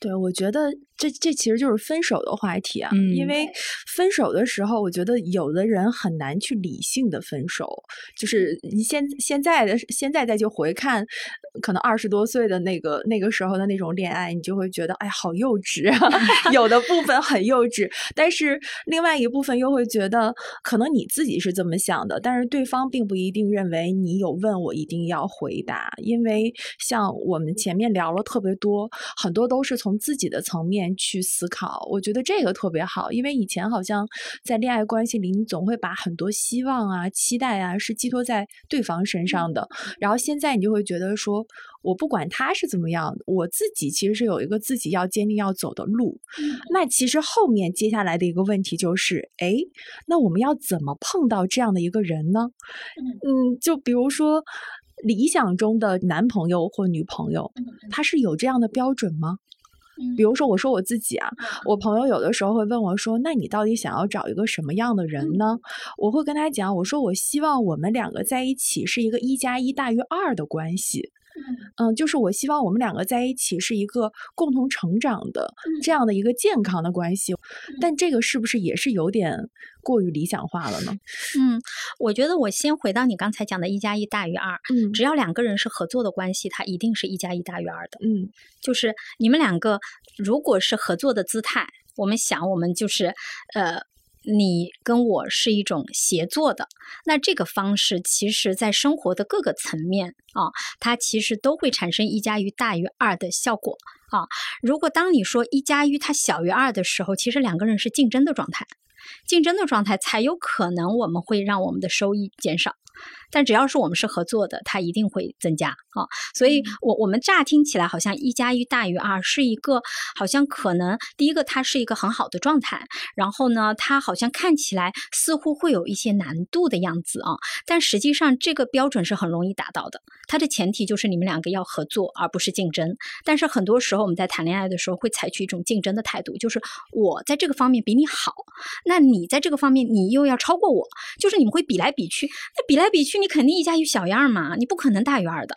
对，我觉得这这其实就是分手的话题啊，因为分手的时候，我觉得有的人很难去理性的分手，就是你现现在的现在再去回看，可能二十多岁的那个那个时候的那种恋爱，你就会觉得。哎，好幼稚啊！有的部分很幼稚，但是另外一部分又会觉得，可能你自己是这么想的，但是对方并不一定认为你有问我一定要回答，因为像我们前面聊了特别多，很多都是从自己的层面去思考。我觉得这个特别好，因为以前好像在恋爱关系里，你总会把很多希望啊、期待啊是寄托在对方身上的，然后现在你就会觉得说。我不管他是怎么样，我自己其实是有一个自己要坚定要走的路。那其实后面接下来的一个问题就是，哎，那我们要怎么碰到这样的一个人呢？嗯，就比如说理想中的男朋友或女朋友，他是有这样的标准吗？比如说，我说我自己啊，我朋友有的时候会问我说：“那你到底想要找一个什么样的人呢？”我会跟他讲，我说我希望我们两个在一起是一个一加一大于二的关系。嗯，就是我希望我们两个在一起是一个共同成长的这样的一个健康的关系，但这个是不是也是有点过于理想化了呢？嗯，我觉得我先回到你刚才讲的“一加一大于二”。嗯，只要两个人是合作的关系，它一定是一加一大于二的。嗯，就是你们两个如果是合作的姿态，我们想我们就是呃。你跟我是一种协作的，那这个方式其实，在生活的各个层面啊，它其实都会产生一加一大于二的效果啊。如果当你说一加一它小于二的时候，其实两个人是竞争的状态，竞争的状态才有可能我们会让我们的收益减少。但只要是我们是合作的，它一定会增加啊。所以，我我们乍听起来好像一加一大于二是一个，好像可能第一个它是一个很好的状态，然后呢，它好像看起来似乎会有一些难度的样子啊。但实际上，这个标准是很容易达到的。它的前提就是你们两个要合作，而不是竞争。但是很多时候我们在谈恋爱的时候会采取一种竞争的态度，就是我在这个方面比你好，那你在这个方面你又要超过我，就是你们会比来比去，那比来。比去你肯定一家一小样嘛，你不可能大于二的。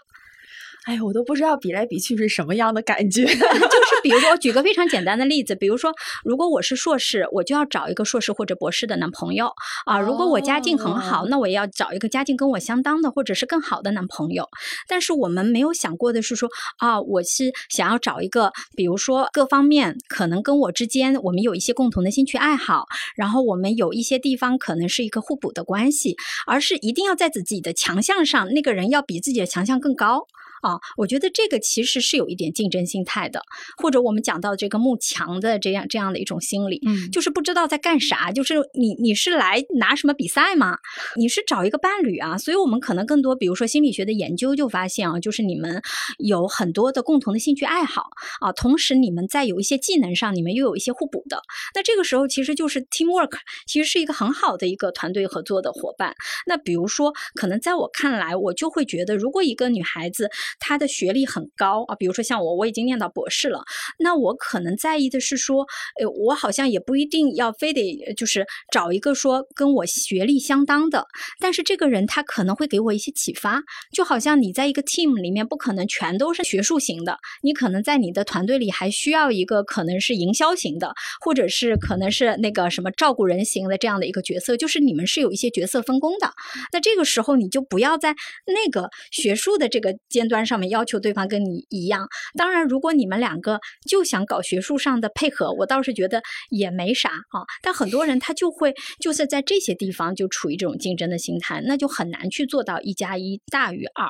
哎，我都不知道比来比去是什么样的感觉。就是比如说，我举个非常简单的例子，比如说，如果我是硕士，我就要找一个硕士或者博士的男朋友啊；如果我家境很好，那我也要找一个家境跟我相当的或者是更好的男朋友。但是我们没有想过的是说啊，我是想要找一个，比如说各方面可能跟我之间我们有一些共同的兴趣爱好，然后我们有一些地方可能是一个互补的关系，而是一定要在自己的强项上，那个人要比自己的强项更高。啊，我觉得这个其实是有一点竞争心态的，或者我们讲到这个慕强的这样这样的一种心理，嗯，就是不知道在干啥，就是你你是来拿什么比赛吗？你是找一个伴侣啊？所以我们可能更多，比如说心理学的研究就发现啊，就是你们有很多的共同的兴趣爱好啊，同时你们在有一些技能上，你们又有一些互补的，那这个时候其实就是 teamwork，其实是一个很好的一个团队合作的伙伴。那比如说，可能在我看来，我就会觉得，如果一个女孩子，他的学历很高啊，比如说像我，我已经念到博士了，那我可能在意的是说，呃，我好像也不一定要非得就是找一个说跟我学历相当的，但是这个人他可能会给我一些启发，就好像你在一个 team 里面不可能全都是学术型的，你可能在你的团队里还需要一个可能是营销型的，或者是可能是那个什么照顾人型的这样的一个角色，就是你们是有一些角色分工的，那这个时候你就不要在那个学术的这个尖端。上面要求对方跟你一样，当然，如果你们两个就想搞学术上的配合，我倒是觉得也没啥啊。但很多人他就会就是在这些地方就处于这种竞争的心态，那就很难去做到一加一大于二。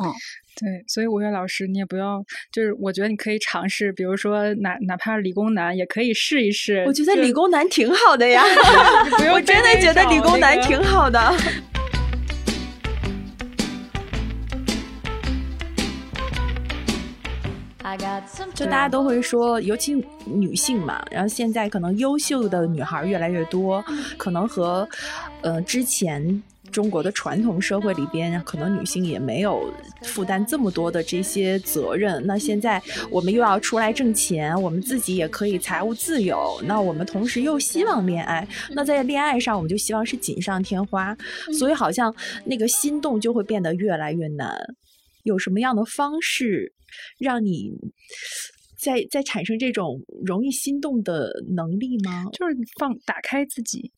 嗯，对，所以吴越老师，你也不要，就是我觉得你可以尝试，比如说哪哪怕理工男也可以试一试。我觉得理工男挺好的呀，我真的觉得理工男挺好的。就大家都会说，尤其女性嘛，然后现在可能优秀的女孩越来越多，可能和呃之前中国的传统社会里边，可能女性也没有负担这么多的这些责任。那现在我们又要出来挣钱，我们自己也可以财务自由，那我们同时又希望恋爱，那在恋爱上我们就希望是锦上添花，所以好像那个心动就会变得越来越难。有什么样的方式？让你在在产生这种容易心动的能力吗？就是放打开自己，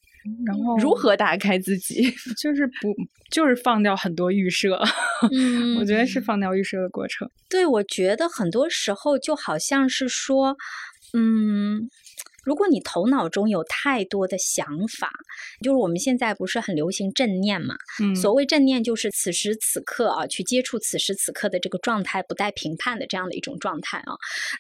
然后如何打开自己？就是不就是放掉很多预设。嗯，我觉得是放掉预设的过程。对，我觉得很多时候就好像是说，嗯。如果你头脑中有太多的想法，就是我们现在不是很流行正念嘛？嗯，所谓正念就是此时此刻啊，去接触此时此刻的这个状态，不带评判的这样的一种状态啊。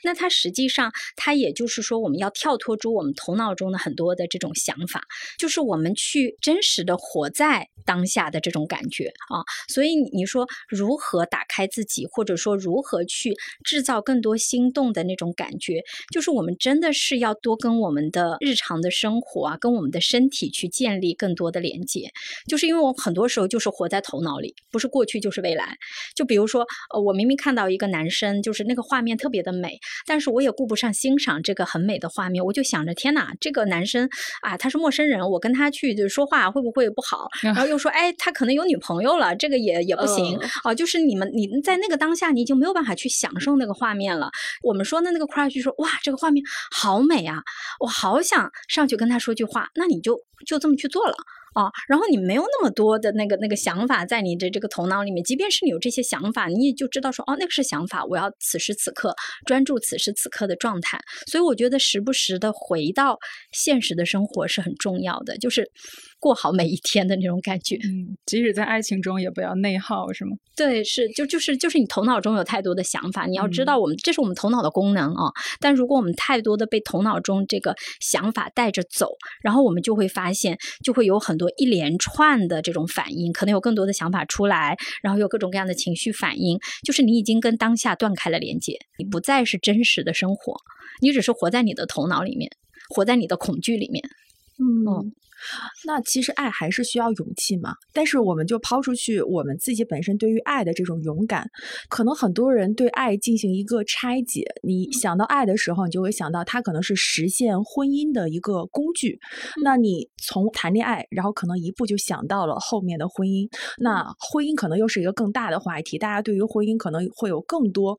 那它实际上，它也就是说，我们要跳脱出我们头脑中的很多的这种想法，就是我们去真实的活在当下的这种感觉啊。所以你说如何打开自己，或者说如何去制造更多心动的那种感觉，就是我们真的是要多跟。跟我们的日常的生活啊，跟我们的身体去建立更多的连接，就是因为我很多时候就是活在头脑里，不是过去就是未来。就比如说，呃，我明明看到一个男生，就是那个画面特别的美，但是我也顾不上欣赏这个很美的画面，我就想着天哪，这个男生啊，他是陌生人，我跟他去就说话会不会不好？然后又说，哎，他可能有女朋友了，这个也也不行啊。就是你们你在那个当下，你已经没有办法去享受那个画面了。我们说的那个 crush 说，哇，这个画面好美啊。我好想上去跟他说句话，那你就就这么去做了。啊。然后你没有那么多的那个那个想法在你的这个头脑里面，即便是你有这些想法，你也就知道说哦，那个是想法，我要此时此刻专注此时此刻的状态。所以我觉得时不时的回到现实的生活是很重要的，就是。过好每一天的那种感觉，嗯，即使在爱情中也不要内耗，是吗？对，是，就就是就是你头脑中有太多的想法，你要知道，我们这是我们头脑的功能啊。但如果我们太多的被头脑中这个想法带着走，然后我们就会发现，就会有很多一连串的这种反应，可能有更多的想法出来，然后有各种各样的情绪反应，就是你已经跟当下断开了连接，你不再是真实的生活，你只是活在你的头脑里面，活在你的恐惧里面。嗯。那其实爱还是需要勇气嘛。但是我们就抛出去我们自己本身对于爱的这种勇敢，可能很多人对爱进行一个拆解。你想到爱的时候，你就会想到它可能是实现婚姻的一个工具。那你从谈恋爱，然后可能一步就想到了后面的婚姻。那婚姻可能又是一个更大的话题，大家对于婚姻可能会有更多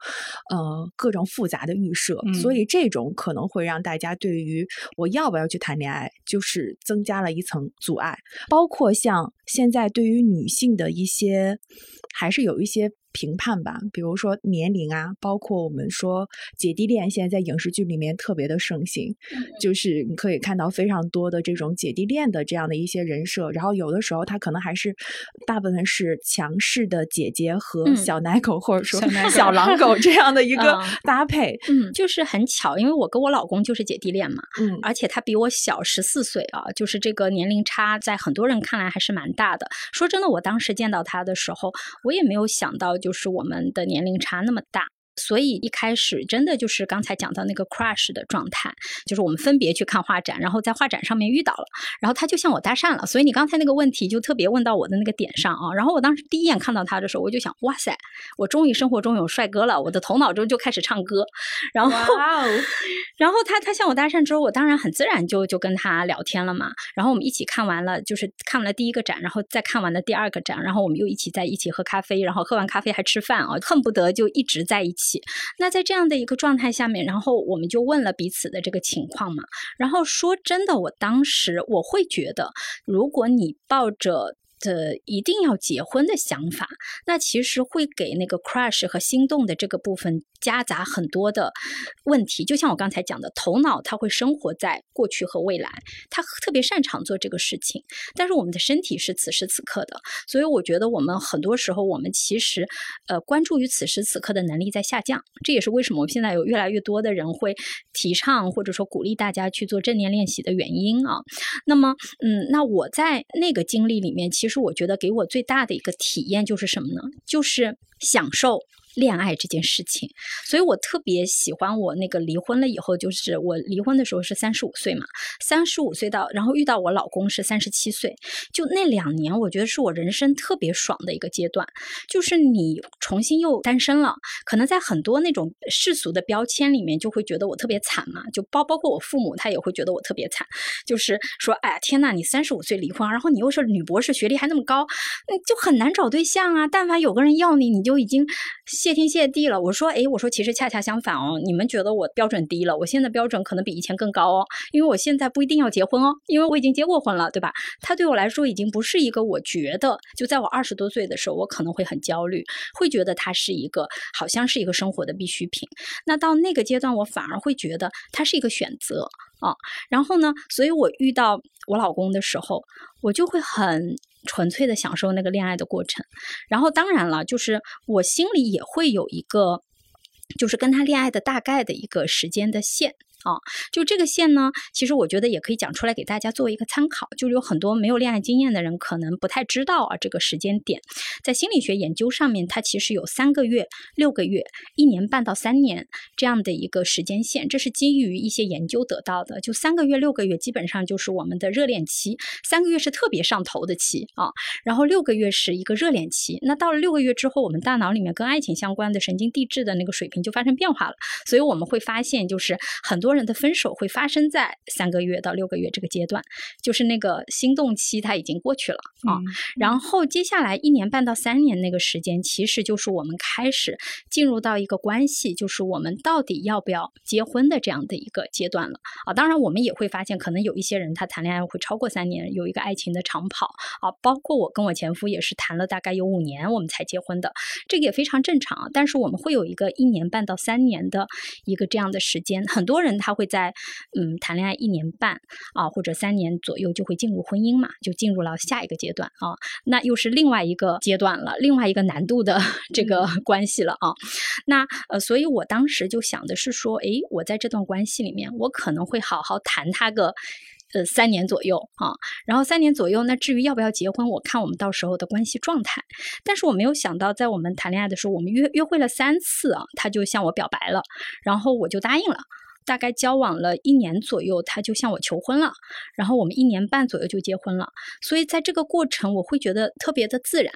呃各种复杂的预设，所以这种可能会让大家对于我要不要去谈恋爱，就是增加了一层阻碍。包括像现在对于女性的一些，还是有一些。评判吧，比如说年龄啊，包括我们说姐弟恋，现在在影视剧里面特别的盛行，就是你可以看到非常多的这种姐弟恋的这样的一些人设，然后有的时候他可能还是大部分是强势的姐姐和小奶狗，或者说小狼狗 这样的一个搭配，嗯，就是很巧，因为我跟我老公就是姐弟恋嘛，嗯，而且他比我小十四岁啊，就是这个年龄差在很多人看来还是蛮大的。说真的，我当时见到他的时候，我也没有想到。就是我们的年龄差那么大。所以一开始真的就是刚才讲到那个 crush 的状态，就是我们分别去看画展，然后在画展上面遇到了，然后他就向我搭讪了。所以你刚才那个问题就特别问到我的那个点上啊。然后我当时第一眼看到他的时候，我就想，哇塞，我终于生活中有帅哥了。我的头脑中就开始唱歌。然后，然后他他向我搭讪之后，我当然很自然就就跟他聊天了嘛。然后我们一起看完了，就是看完了第一个展，然后再看完了第二个展，然后我们又一起在一起喝咖啡，然后喝完咖啡还吃饭啊，恨不得就一直在一起。那在这样的一个状态下面，然后我们就问了彼此的这个情况嘛。然后说真的，我当时我会觉得，如果你抱着。的一定要结婚的想法，那其实会给那个 crush 和心动的这个部分夹杂很多的问题。就像我刚才讲的，头脑它会生活在过去和未来，它特别擅长做这个事情。但是我们的身体是此时此刻的，所以我觉得我们很多时候我们其实呃关注于此时此刻的能力在下降。这也是为什么我们现在有越来越多的人会提倡或者说鼓励大家去做正念练习的原因啊。那么嗯，那我在那个经历里面其实。是我觉得给我最大的一个体验就是什么呢？就是享受。恋爱这件事情，所以我特别喜欢我那个离婚了以后，就是我离婚的时候是三十五岁嘛，三十五岁到，然后遇到我老公是三十七岁，就那两年，我觉得是我人生特别爽的一个阶段，就是你重新又单身了，可能在很多那种世俗的标签里面，就会觉得我特别惨嘛，就包包括我父母，他也会觉得我特别惨，就是说，哎呀，天呐，你三十五岁离婚，然后你又是女博士，学历还那么高，那就很难找对象啊，但凡有个人要你，你就已经。谢天谢地了，我说，哎，我说其实恰恰相反哦，你们觉得我标准低了，我现在标准可能比以前更高哦，因为我现在不一定要结婚哦，因为我已经结过婚了，对吧？他对我来说已经不是一个，我觉得就在我二十多岁的时候，我可能会很焦虑，会觉得他是一个好像是一个生活的必需品。那到那个阶段，我反而会觉得他是一个选择啊。然后呢，所以我遇到我老公的时候，我就会很。纯粹的享受那个恋爱的过程，然后当然了，就是我心里也会有一个，就是跟他恋爱的大概的一个时间的线。啊，就这个线呢，其实我觉得也可以讲出来给大家作为一个参考。就是有很多没有恋爱经验的人可能不太知道啊，这个时间点，在心理学研究上面，它其实有三个月、六个月、一年半到三年这样的一个时间线，这是基于一些研究得到的。就三个月、六个月基本上就是我们的热恋期，三个月是特别上头的期啊，然后六个月是一个热恋期。那到了六个月之后，我们大脑里面跟爱情相关的神经递质的那个水平就发生变化了，所以我们会发现，就是很多。多人的分手会发生在三个月到六个月这个阶段，就是那个心动期，它已经过去了啊。然后接下来一年半到三年那个时间，其实就是我们开始进入到一个关系，就是我们到底要不要结婚的这样的一个阶段了啊。当然，我们也会发现，可能有一些人他谈恋爱会超过三年，有一个爱情的长跑啊。包括我跟我前夫也是谈了大概有五年，我们才结婚的，这个也非常正常。但是我们会有一个一年半到三年的一个这样的时间，很多人。他会在嗯谈恋爱一年半啊或者三年左右就会进入婚姻嘛，就进入了下一个阶段啊，那又是另外一个阶段了，另外一个难度的这个 关系了啊。那呃，所以我当时就想的是说，诶，我在这段关系里面，我可能会好好谈他个呃三年左右啊，然后三年左右，那至于要不要结婚，我看我们到时候的关系状态。但是我没有想到，在我们谈恋爱的时候，我们约约会了三次啊，他就向我表白了，然后我就答应了。大概交往了一年左右，他就向我求婚了，然后我们一年半左右就结婚了。所以在这个过程，我会觉得特别的自然。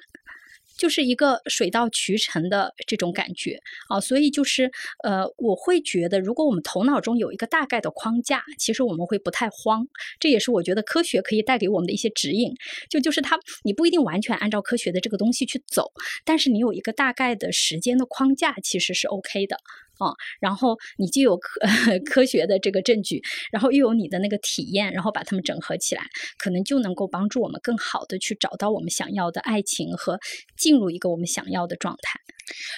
就是一个水到渠成的这种感觉啊，所以就是呃，我会觉得，如果我们头脑中有一个大概的框架，其实我们会不太慌。这也是我觉得科学可以带给我们的一些指引。就就是它，你不一定完全按照科学的这个东西去走，但是你有一个大概的时间的框架，其实是 OK 的。啊，然后你既有科 科学的这个证据，然后又有你的那个体验，然后把它们整合起来，可能就能够帮助我们更好的去找到我们想要的爱情和进入一个我们想要的状态。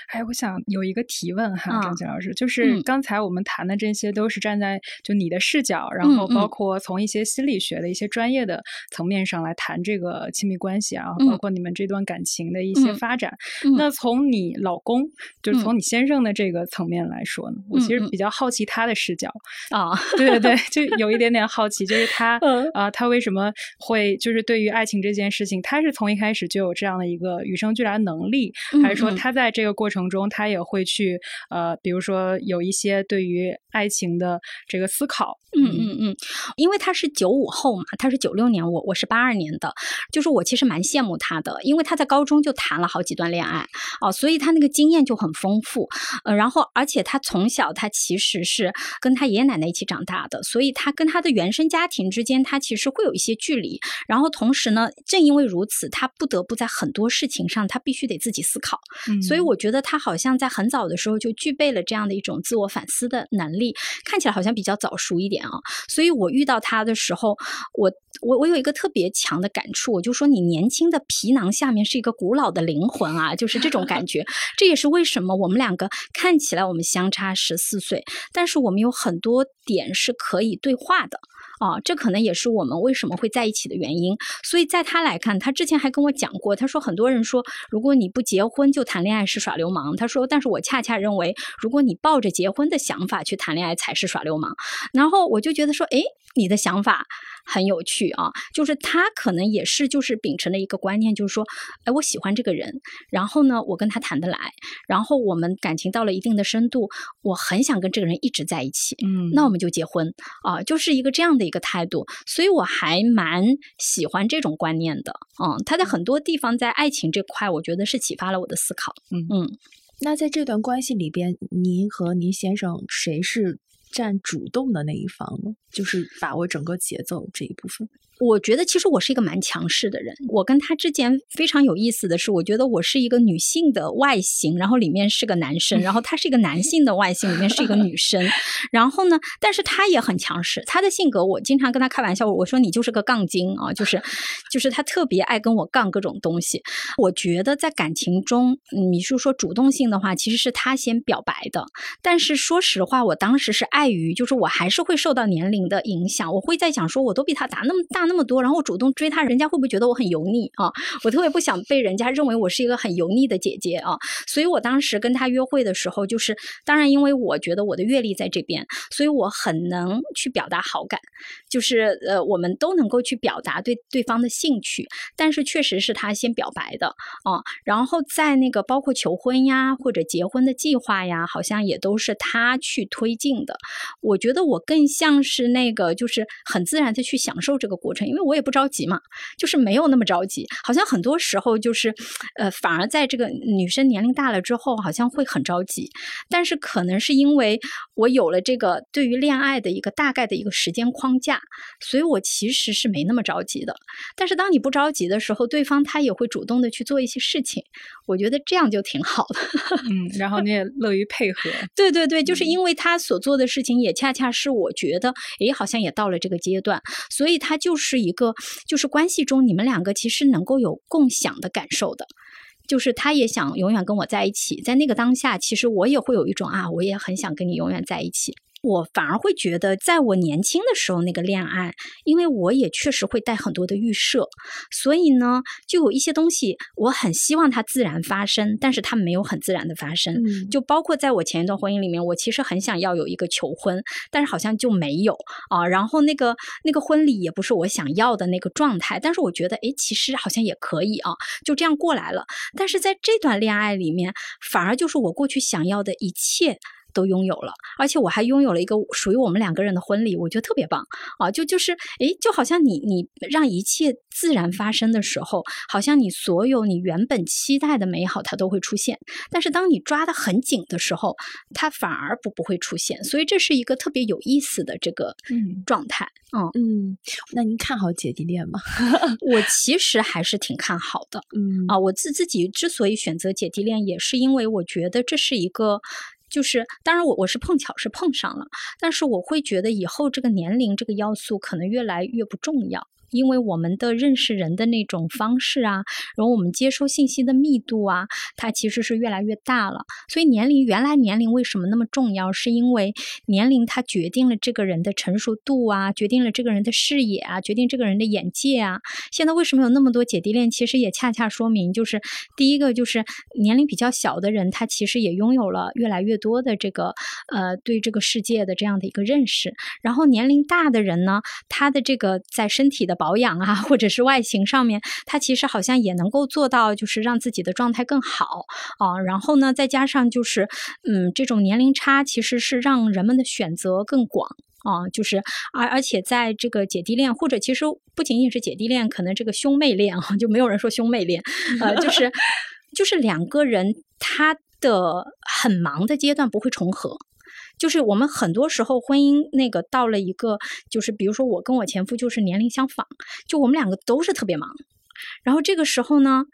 哎，我想有一个提问哈，张杰老师，就是刚才我们谈的这些都是站在就你的视角，然后包括从一些心理学的一些专业的层面上来谈这个亲密关系啊，包括你们这段感情的一些发展。那。从你老公，就是从你先生的这个层面。来说呢，我其实比。较好奇他的视角啊，对对对，就有一点点好奇，就是他啊，他为什么会就是对于爱情这件事情，他是从一开始就有这样的一个与生俱来能力，还是说他在这个过程中他也会去呃，比如说有一些对于爱情的这个思考？嗯嗯嗯，因为他是九五后嘛，他是九六年，我我是八二年的，就是我其实蛮羡慕他的，因为他在高中就谈了好几段恋爱哦，所以他那个经验就很丰富，呃，然后而且。他从小，他其实是跟他爷爷奶奶一起长大的，所以他跟他的原生家庭之间，他其实会有一些距离。然后同时呢，正因为如此，他不得不在很多事情上，他必须得自己思考。所以我觉得他好像在很早的时候就具备了这样的一种自我反思的能力，看起来好像比较早熟一点啊。所以我遇到他的时候，我我我有一个特别强的感触，我就说你年轻的皮囊下面是一个古老的灵魂啊，就是这种感觉。这也是为什么我们两个看起来我们。相差十四岁，但是我们有很多点是可以对话的啊，这可能也是我们为什么会在一起的原因。所以在他来看，他之前还跟我讲过，他说很多人说如果你不结婚就谈恋爱是耍流氓，他说，但是我恰恰认为，如果你抱着结婚的想法去谈恋爱才是耍流氓。然后我就觉得说，哎，你的想法。很有趣啊，就是他可能也是就是秉承了一个观念，就是说，哎，我喜欢这个人，然后呢，我跟他谈得来，然后我们感情到了一定的深度，我很想跟这个人一直在一起，嗯，那我们就结婚。啊，就是一个这样的一个态度，所以我还蛮喜欢这种观念的，嗯，他在很多地方在爱情这块，我觉得是启发了我的思考，嗯嗯，那在这段关系里边，您和您先生谁是占主动的那一方呢？就是把握整个节奏这一部分。我觉得其实我是一个蛮强势的人。我跟他之间非常有意思的是，我觉得我是一个女性的外形，然后里面是个男生，然后他是一个男性的外形，里面是一个女生。然后呢，但是他也很强势。他的性格，我经常跟他开玩笑，我说你就是个杠精啊，就是就是他特别爱跟我杠各种东西。我觉得在感情中，你是说主动性的话，其实是他先表白的。但是说实话，我当时是碍于，就是我还是会受到年龄的影响，我会在想说，我都比他大那么大。那么多，然后我主动追他，人家会不会觉得我很油腻啊？我特别不想被人家认为我是一个很油腻的姐姐啊，所以我当时跟他约会的时候，就是当然，因为我觉得我的阅历在这边，所以我很能去表达好感，就是呃，我们都能够去表达对对方的兴趣，但是确实是他先表白的啊，然后在那个包括求婚呀或者结婚的计划呀，好像也都是他去推进的。我觉得我更像是那个，就是很自然的去享受这个过程。因为我也不着急嘛，就是没有那么着急。好像很多时候就是，呃，反而在这个女生年龄大了之后，好像会很着急。但是可能是因为我有了这个对于恋爱的一个大概的一个时间框架，所以我其实是没那么着急的。但是当你不着急的时候，对方他也会主动的去做一些事情。我觉得这样就挺好的。嗯，然后你也乐于配合。对对对，就是因为他所做的事情也恰恰是我觉得，诶，好像也到了这个阶段，所以他就是。是一个，就是关系中你们两个其实能够有共享的感受的，就是他也想永远跟我在一起，在那个当下，其实我也会有一种啊，我也很想跟你永远在一起。我反而会觉得，在我年轻的时候那个恋爱，因为我也确实会带很多的预设，所以呢，就有一些东西我很希望它自然发生，但是它没有很自然的发生。就包括在我前一段婚姻里面，我其实很想要有一个求婚，但是好像就没有啊。然后那个那个婚礼也不是我想要的那个状态，但是我觉得，哎，其实好像也可以啊，就这样过来了。但是在这段恋爱里面，反而就是我过去想要的一切。都拥有了，而且我还拥有了一个属于我们两个人的婚礼，我觉得特别棒啊！就就是，诶，就好像你你让一切自然发生的时候，好像你所有你原本期待的美好它都会出现，但是当你抓得很紧的时候，它反而不不会出现，所以这是一个特别有意思的这个嗯状态。嗯，嗯，那您看好姐弟恋吗？我其实还是挺看好的。嗯啊，我自自己之所以选择姐弟恋，也是因为我觉得这是一个，就是当然我我是碰巧是碰上了，但是我会觉得以后这个年龄这个要素可能越来越不重要。因为我们的认识人的那种方式啊，然后我们接收信息的密度啊，它其实是越来越大了。所以年龄原来年龄为什么那么重要？是因为年龄它决定了这个人的成熟度啊，决定了这个人的视野啊，决定这个人的眼界啊。现在为什么有那么多姐弟恋？其实也恰恰说明，就是第一个就是年龄比较小的人，他其实也拥有了越来越多的这个呃对这个世界的这样的一个认识。然后年龄大的人呢，他的这个在身体的保养啊，或者是外形上面，他其实好像也能够做到，就是让自己的状态更好啊。然后呢，再加上就是嗯，这种年龄差其实是让人们的选择更广。啊，就是而而且在这个姐弟恋，或者其实不仅仅是姐弟恋，可能这个兄妹恋啊，就没有人说兄妹恋，呃，就是 就是两个人他的很忙的阶段不会重合。就是我们很多时候婚姻那个到了一个，就是比如说我跟我前夫就是年龄相仿，就我们两个都是特别忙，然后这个时候呢，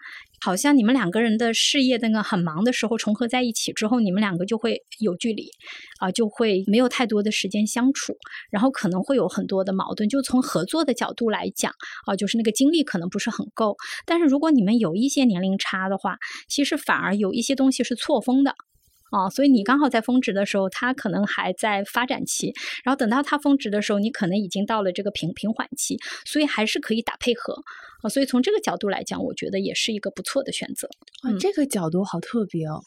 好像你们两个人的事业那个很忙的时候重合在一起之后，你们两个就会有距离，啊、就会没有太多的时间相处，然后可能会有很多的矛盾。就从合作的角度来讲，啊、就是那个精力可能不是很够。但是如果你们有一些年龄差的话，其实反而有一些东西是错峰的。啊，所以你刚好在峰值的时候，它可能还在发展期，然后等到它峰值的时候，你可能已经到了这个平平缓期，所以还是可以打配合啊。所以从这个角度来讲，我觉得也是一个不错的选择。啊嗯，这 个角度好特别哦。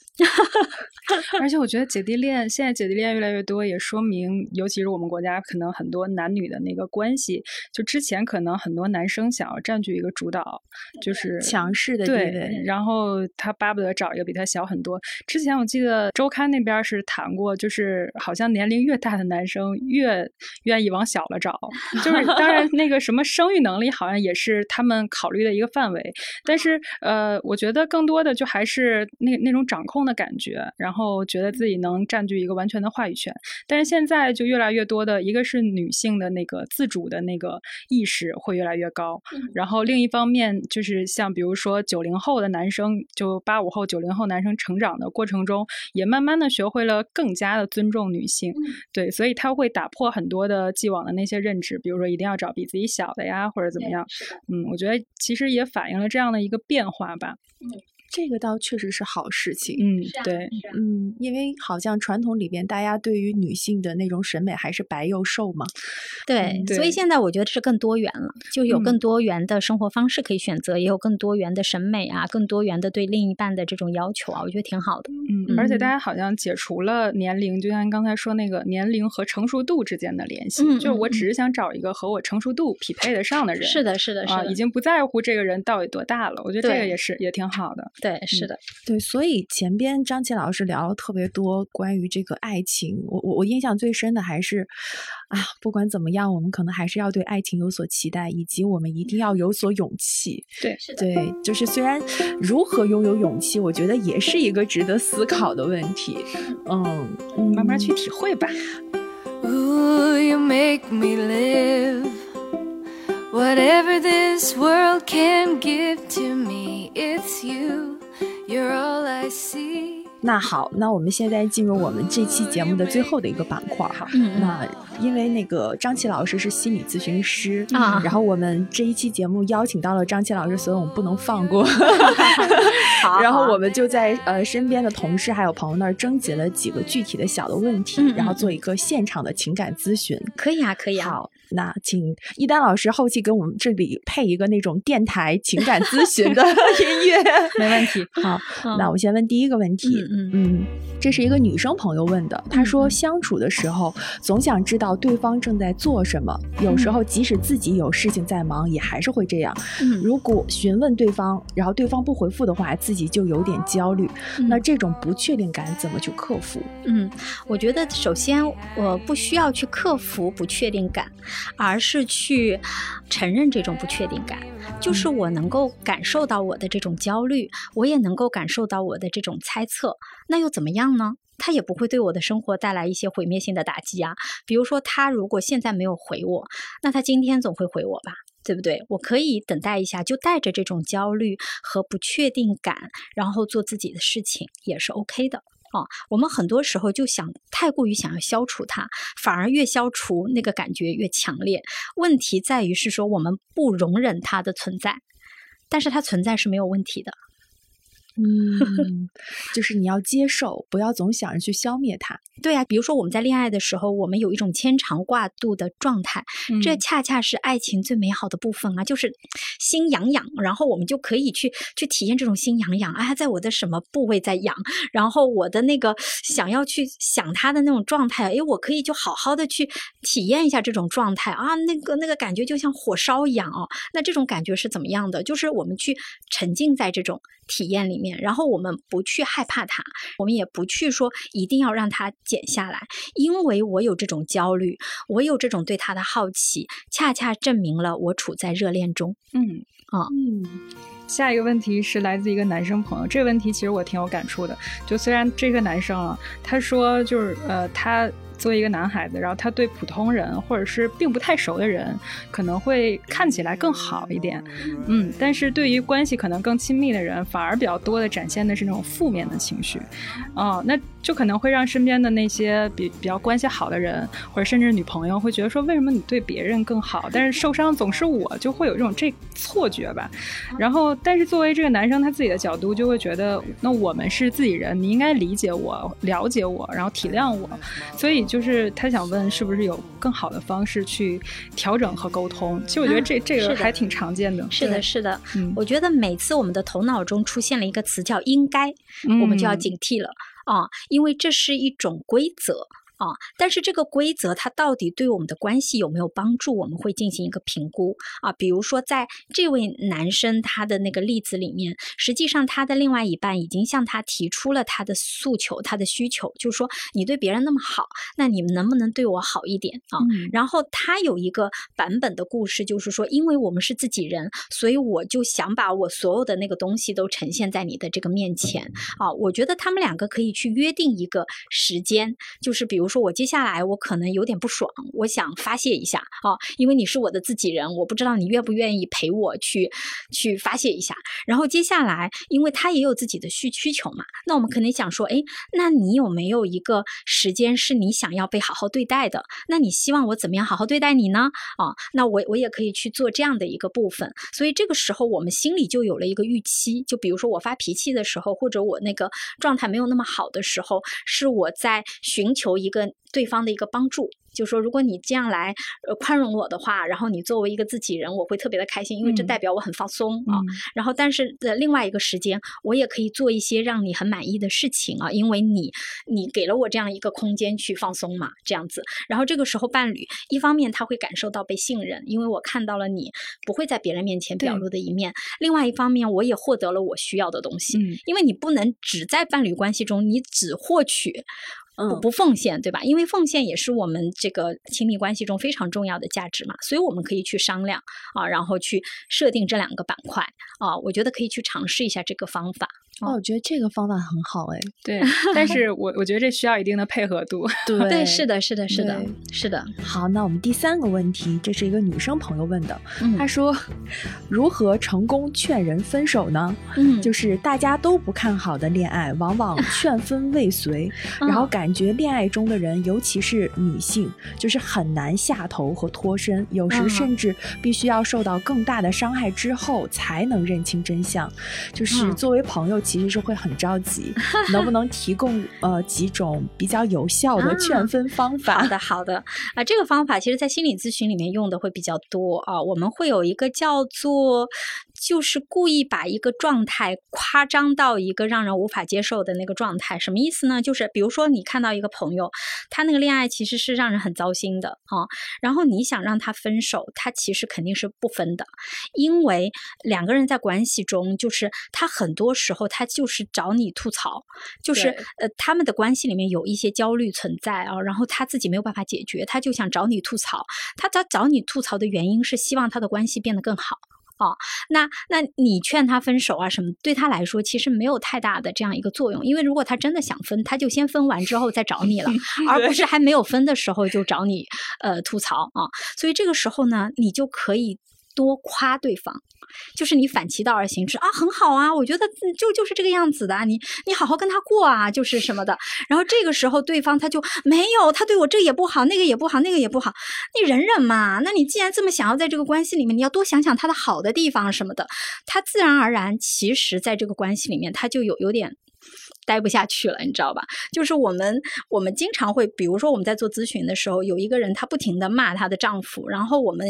而且我觉得姐弟恋现在姐弟恋越来越多，也说明，尤其是我们国家可能很多男女的那个关系，就之前可能很多男生想要占据一个主导，就是强势的地对位，然后他巴不得找一个比他小很多。之前我记得周刊那边是谈过，就是好像年龄越大的男生越愿意往小了找，就是当然那个什么生育能力好像也是他们考虑的一个范围，但是呃，我觉得更多的就还是那那种掌控的感觉，然后觉得自己能占据一个完全的话语权。但是现在就越来越多的，一个是女性的那个自主的那个意识会越来越高，然后另一方面就是像比如说九零后的男生，就八五后、九零后男生成长的过程中，也慢慢的学会了更加的尊重女性，对，所以他会打破很多的既往的那些认知，比如说一定要找比自己小的呀，或者怎么样。嗯，我觉得其实也反映了这样的一个变化吧。这个倒确实是好事情。嗯，对，嗯，因为好像传统里边大家对于女性的那种审美还是白又瘦嘛。对，所以现在我觉得是更多元了，就有嗯更多元的生活方式可以选择，也有更多元的审美啊，更多元的对另一半的这种要求啊，我觉得挺好的。嗯，而且大家好像解除了年龄，就像你刚才说那个年龄和成熟度之间的联系，就是我只是想找一个和我成熟度匹配得上的人。是的，是的，是啊，的，已经不在乎这个人到底多大了。我觉得这个也是也挺好的。对，是的，对，所以前边张琪老师聊了特别多关于这个爱情，我我我印象最深的还是，啊，不管怎么样，我们可能还是要对爱情有所期待，以及我们一定要有所勇气。对，是的对，就是虽然如何拥有勇气，我觉得也是一个值得思考的问题。嗯，嗯慢慢去体会吧。Ooh, you make me live. Whatever this world can give to me, it's you. You're all I see. 那好，那我们现在进入我们这期节目的最后的一个板块哈。嗯嗯那因为那个张琪老师是心理咨询师啊然后我们这一期节目邀请到了张琪老师，所以我们不能放过。好然后我们就在呃身边的同事还有朋友那儿征集了几个具体的小的问题，嗯嗯然后做一个现场的情感咨询。可以啊，可以啊。好，那请一丹老师后期给我们这里配一个那种电台情感咨询的 音乐。没问题。好，嗯那我先问第一个问题，嗯这是一个女生朋友问的。她说，相处的时候总想知道对方正在做什么，有时候即使自己有事情在忙，也还是会这样。嗯如果询问对方，然后对方不回复的话，自己就有点焦虑。那这种不确定感怎么去克服？嗯，我觉得首先我不需要去克服不确定感，而是去承认这种不确定感。就是我能够感受到我的这种焦虑，我也能够感受到我的这种猜测，那又怎么样呢？他也不会对我的生活带来一些毁灭性的打击啊。比如说，他如果现在没有回我，那他今天总会回我吧？对不对？我可以等待一下，就带着这种焦虑和不确定感，然后做自己的事情，也是 OK 的。啊，我们很多时候就想太过于想要消除它，反而越消除那个感觉越强烈。问题在于是说我们不容忍它的存在，但是它存在是没有问题的。嗯，就是你要接受，不要总想着去消灭它。对啊，比如说我们在恋爱的时候，我们有一种牵肠挂肚的状态，这嗯恰恰是爱情最美好的部分啊，就是心痒痒，然后我们就可以去去体验这种心痒痒，哎，在我的什么部位在痒，然后我的那个想要去想他的那种状态，哎，我可以就好好的去体验一下这种状态啊，那个那个感觉就像火烧一样哦，那这种感觉是怎么样的？就是我们去沉浸在这种体验里面，然后我们不去害怕它，我们也不去说一定要让它减下来，因为我有这种焦虑，我有这种对他的好奇，恰恰证明了我处在热恋中。嗯嗯，下一个问题是来自一个男生朋友，这个问题其实我挺有感触的。就虽然这个男生啊，他说就是呃，他作为一个男孩子，然后他对普通人或者是并不太熟的人，可能会看起来更好一点，嗯，但是对于关系可能更亲密的人，反而比较多的展现的是那种负面的情绪，哦、那就可能会让身边的那些比比较关系好的人，或者甚至女朋友会觉得说，为什么你对别人更好，但是受伤总是我，就会有这种这错觉吧。然后，但是作为这个男生他自己的角度，就会觉得，那我们是自己人，你应该理解我、了解我，然后体谅我。所以就是他想问，是不是有更好的方式去调整和沟通？其实我觉得这、这个还挺常见的。是的，是的，嗯我觉得每次我们的头脑中出现了一个词叫“应该”，我们就要嗯警惕了啊，因为这是一种规则。啊，但是这个规则它到底对我们的关系有没有帮助，我们会进行一个评估啊。比如说，在这位男生他的那个例子里面，实际上他的另外一半已经向他提出了他的诉求、他的需求，就是说你对别人那么好，那你们能不能对我好一点啊？嗯然后他有一个版本的故事，就是说，因为我们是自己人，所以我就想把我所有的那个东西都呈现在你的这个面前啊。我觉得他们两个可以去约定一个时间，就是比如说我接下来我可能有点不爽，我想发泄一下啊，因为你是我的自己人，我不知道你愿不愿意陪我去去发泄一下。然后接下来，因为他也有自己的需需求嘛，那我们可能想说，哎，那你有没有一个时间是你想要被好好对待的？那你希望我怎么样好好对待你呢？啊，那我我也可以去做这样的一个部分。所以这个时候我们心里就有了一个预期，就比如说我发脾气的时候，或者我那个状态没有那么好的时候，是我在寻求一个对方的一个帮助。就说如果你这样来呃宽容我的话，然后你作为一个自己人，我会特别的开心，因为这嗯代表我很放松啊。嗯然后，但是的，另外一个时间，我也可以做一些让你很满意的事情啊，因为你你给了我这样一个空间去放松嘛，这样子。然后这个时候，伴侣一方面他会感受到被信任，因为我看到了你不会在别人面前表露的一面；另外一方面，我也获得了我需要的东西，嗯因为你不能只在伴侣关系中，你只获取。不嗯不奉献，对吧？因为奉献也是我们这个亲密关系中非常重要的价值嘛，所以我们可以去商量啊，然后去设定这两个板块啊，我觉得可以去尝试一下这个方法。哦，我觉得这个方法很好哎。对，但是我我觉得这需要一定的配合度。对 对，是的，是的，是的，是的。好，那我们第三个问题，这是一个女生朋友问的，嗯她说：“如何成功劝人分手呢？嗯就是大家都不看好的恋爱，往往 劝分未遂，嗯然后感觉恋爱中的人，尤其是女性，就是很难下头和脱身，有时嗯甚至必须要受到更大的伤害之后才能认清真相。就是嗯作为朋友，其实是会很着急，能不能提供呃几种比较有效的啊劝分方法？好的，好的啊，这个方法其实在心理咨询里面用的会比较多啊。我们会有一个叫做就是故意把一个状态夸张到一个让人无法接受的那个状态。什么意思呢？就是比如说你看到一个朋友，他那个恋爱其实是让人很糟心的啊，然后你想让他分手，他其实肯定是不分的，因为两个人在关系中，就是他很多时候他就是找你吐槽，就是呃他们的关系里面有一些焦虑存在啊，然后他自己没有办法解决，他就想找你吐槽。他找找你吐槽的原因是希望他的关系变得更好。哦，那那你劝他分手啊什么，对他来说其实没有太大的这样一个作用，因为如果他真的想分，他就先分完之后再找你了，而不是还没有分的时候就找你呃吐槽啊。所以这个时候呢，你就可以多夸对方。就是你反其道而行之啊，很好啊，我觉得就就是这个样子的，你你好好跟他过啊，就是什么的。然后这个时候对方他就没有，他对我这也不好，那个也不好，那个也不好，你忍忍嘛。那你既然这么想要在这个关系里面，你要多想想他的好的地方什么的，他自然而然其实在这个关系里面他就有有点。待不下去了，你知道吧？就是我们，我们经常会，比如说我们在做咨询的时候，有一个人她不停的骂她的丈夫，然后我们，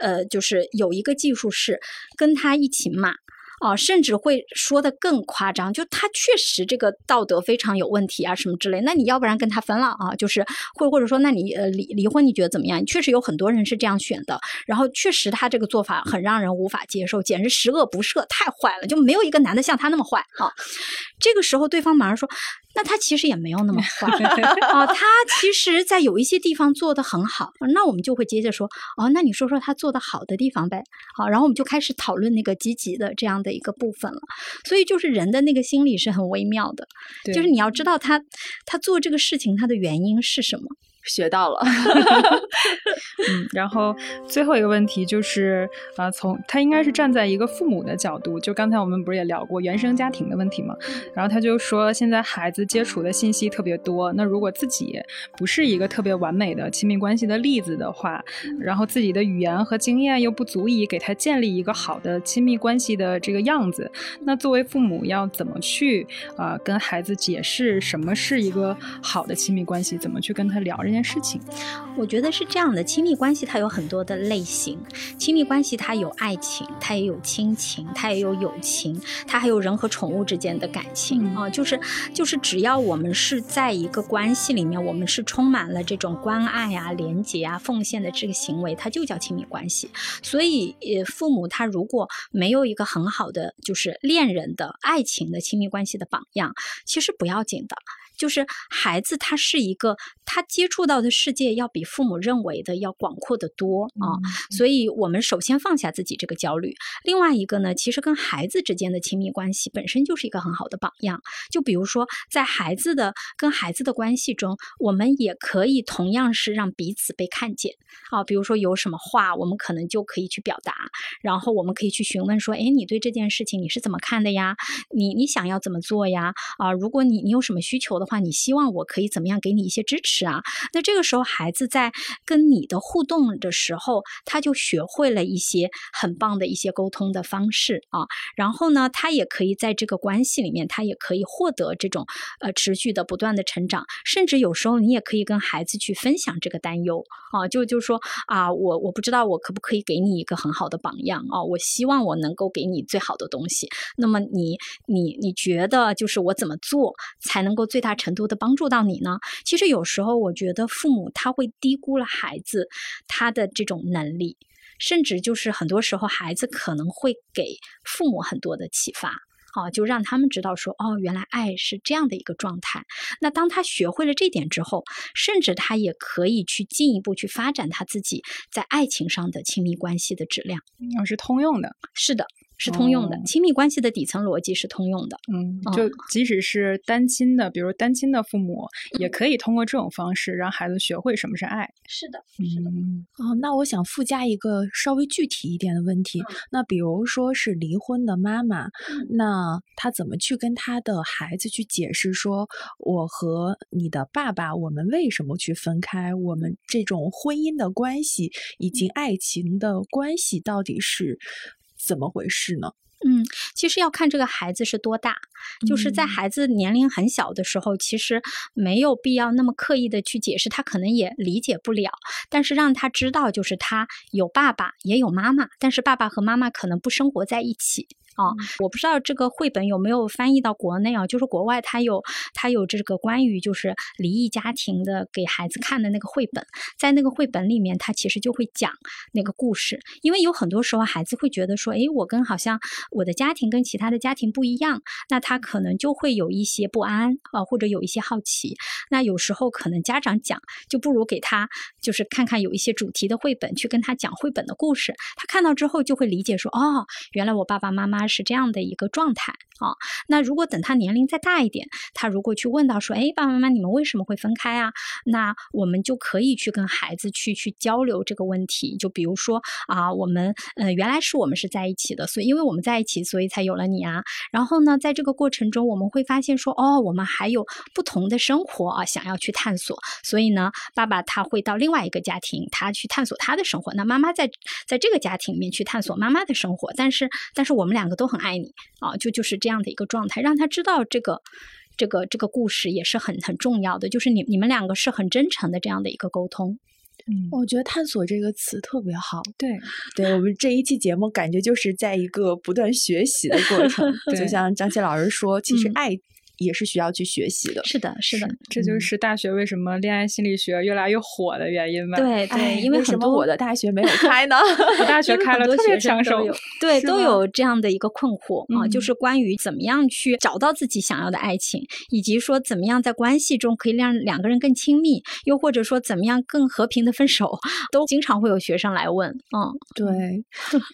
呃，就是有一个技术是跟他一起骂。啊，甚至会说的更夸张，就他确实这个道德非常有问题啊，什么之类。那你要不然跟他分了啊？就是或或者说，那你呃离离婚，你觉得怎么样？确实有很多人是这样选的，然后确实他这个做法很让人无法接受，简直十恶不赦，太坏了，就没有一个男的像他那么坏啊。这个时候，对方马上说。那他其实也没有那么坏啊，他其实，在有一些地方做得很好。那我们就会接着说，哦，那你说说他做的好的地方呗。好，然后我们就开始讨论那个积极的这样的一个部分了。所以，就是人的那个心理是很微妙的，就是你要知道他他做这个事情他的原因是什么。学到了，嗯，然后最后一个问题就是，啊，从他应该是站在一个父母的角度，就刚才我们不是也聊过原生家庭的问题吗？然后他就说，现在孩子接触的信息特别多，那如果自己不是一个特别完美的亲密关系的例子的话，然后自己的语言和经验又不足以给他建立一个好的亲密关系的这个样子，那作为父母要怎么去啊跟孩子解释什么是一个好的亲密关系，怎么去跟他聊这件？事情，我觉得是这样的。亲密关系它有很多的类型，亲密关系它有爱情，它也有亲情，它也有友情，它还有人和宠物之间的感情啊。就是就是，只要我们是在一个关系里面，我们是充满了这种关爱啊、连接啊、奉献的这个行为，它就叫亲密关系。所以，呃，父母他如果没有一个很好的就是恋人的爱情的亲密关系的榜样，其实不要紧的。就是孩子，他是一个，他接触到的世界要比父母认为的要广阔的多啊，所以我们首先放下自己这个焦虑。另外一个呢，其实跟孩子之间的亲密关系本身就是一个很好的榜样。就比如说，在孩子的跟孩子的关系中，我们也可以同样是让彼此被看见啊。比如说有什么话，我们可能就可以去表达，然后我们可以去询问说，哎，你对这件事情你是怎么看的呀？你你想要怎么做呀？啊，如果你你有什么需求的。话，你希望我可以怎么样给你一些支持啊？那这个时候，孩子在跟你的互动的时候，他就学会了一些很棒的一些沟通的方式啊。然后呢，他也可以在这个关系里面，他也可以获得这种呃持续的不断的成长。甚至有时候，你也可以跟孩子去分享这个担忧啊，就就是说啊，我我不知道我可不可以给你一个很好的榜样啊？我希望我能够给你最好的东西。那么你你你觉得就是我怎么做才能够最大？程度的帮助到你呢？其实有时候我觉得父母他会低估了孩子他的这种能力，甚至就是很多时候孩子可能会给父母很多的启发，啊，就让他们知道说，哦，原来爱是这样的一个状态。那当他学会了这点之后，甚至他也可以去进一步去发展他自己在爱情上的亲密关系的质量。哦，是通用的，是的。是通用的，亲密关系的底层逻辑是通用的。嗯，就即使是单亲的，比如单亲的父母，也可以通过这种方式让孩子学会什么是爱。是的，是的。哦，那我想附加一个稍微具体一点的问题。那比如说是离婚的妈妈，那她怎么去跟她的孩子去解释说，我和你的爸爸，我们为什么去分开？我们这种婚姻的关系以及爱情的关系到底是？怎么回事呢？嗯，嗯，其实要看这个孩子是多大，就是在嗯孩子年龄很小的时候，其实没有必要那么刻意的去解释，他可能也理解不了。但是让他知道，就是他有爸爸也有妈妈，但是爸爸和妈妈可能不生活在一起。啊，我不知道这个绘本有没有翻译到国内啊？就是国外它有它有这个关于就是离异家庭的给孩子看的那个绘本，在那个绘本里面，它其实就会讲那个故事，因为有很多时候孩子会觉得说，诶，我跟好像我的家庭跟其他的家庭不一样，那他可能就会有一些不安啊、或者有一些好奇。那有时候可能家长讲，就不如给他就是看看有一些主题的绘本，去跟他讲绘本的故事，他看到之后就会理解说，哦，原来我爸爸妈妈是这样的一个状态啊。那如果等他年龄再大一点，他如果去问到说，哎，爸爸妈妈你们为什么会分开啊？那我们就可以去跟孩子去去交流这个问题。就比如说啊，我们呃原来是我们是在一起的，所以因为我们在一起，所以才有了你啊。然后呢，在这个过程中，我们会发现说，哦，我们还有不同的生活啊，想要去探索。所以呢，爸爸他会到另外一个家庭，他去探索他的生活。那妈妈在在这个家庭里面去探索妈妈的生活。但是，但是我们两个都很爱你啊，就就是这样的一个状态，让他知道这个。这个这个故事也是很很重要的，就是你你们两个是很真诚的这样的一个沟通。嗯，我觉得“探索”这个词特别好。对，对我们这一期节目，感觉就是在一个不断学习的过程。就像张琪老师说，其实嗯爱也是需要去学习的。是的，是的，这就是大学为什么恋爱心理学越来越火的原因吧？，对哎对，因为很多么我的大学没有开呢？我大学开了特别很多学生抢手都有，对，都有这样的一个困惑啊，就嗯是关于怎么样去找到自己想要的爱情，以及说怎么样在关系中可以让两个人更亲密，又或者说怎么样更和平的分手，都经常会有学生来问，嗯，对，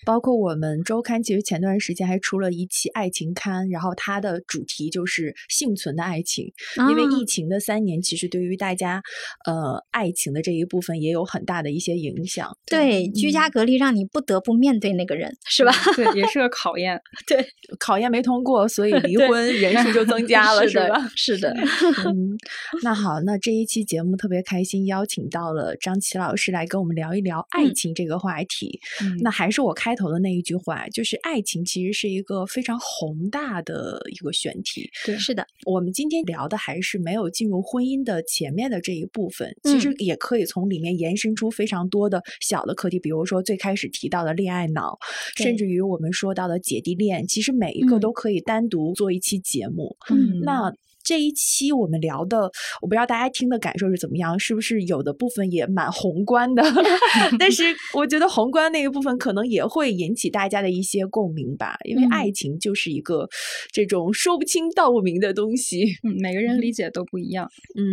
包括我们周刊，其实前段时间还出了一期爱情刊，然后它的主题就是幸存的爱情。因为啊疫情的三年，其实对于大家呃爱情的这一部分也有很大的一些影响。对居家隔离让你不得不面对那个人，是吧？对，也是个考验。对，考验没通过，所以离婚 人数就增加了，是吧？是的，嗯，那好，那这一期节目特别开心，邀请到了张琪老师来跟我们聊一聊爱嗯情这个话题。嗯那还是我开头的那一句话，就是爱情其实是一个非常宏大的一个选题。对，是的，我们今天聊的还是没有进入婚姻的前面的这一部分，其实嗯。也可以从里面延伸出非常多的小的课题，比如说最开始提到的恋爱脑，甚至于我们说到的姐弟恋，其实每一个嗯。都可以单独做一期节目。嗯。那这一期我们聊的，我不知道大家听的感受是怎么样，是不是有的部分也蛮宏观的？但是我觉得宏观那一部分可能也会引起大家的一些共鸣吧，因为嗯爱情就是一个这种说不清道不明的东西。嗯，每个人理解都不一样。嗯，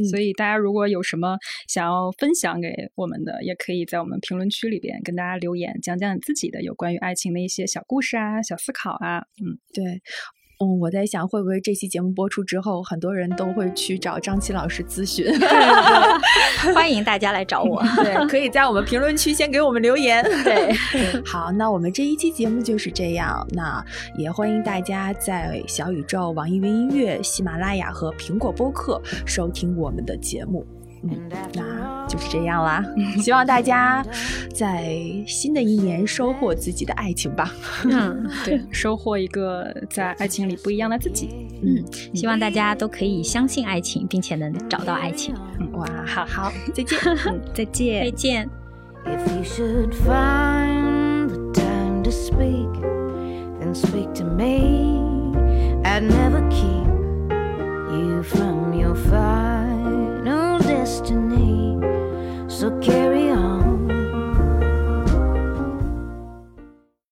嗯，所以大家如果有什么想要分享给我们的，也可以在我们评论区里边跟大家留言，讲讲你自己的有关于爱情的一些小故事啊、小思考啊。嗯，对。嗯，我在想，会不会这期节目播出之后，很多人都会去找张琪老师咨询？欢迎大家来找我。对，可以在我们评论区先给我们留言。对，好，那我们这一期节目就是这样。那也欢迎大家在小宇宙、网易云音乐、喜马拉雅和苹果播客收听我们的节目。嗯，那就是这样啦。希望大家在新的一年收获自己的爱情吧。嗯 对，收获一个在爱情里不一样的自己。嗯，希望大家都可以相信爱情，并且能找到爱情。哇，好好，再见。嗯，再见再。见。If you should find the time to speak, then speak to me. I'd never keep So carry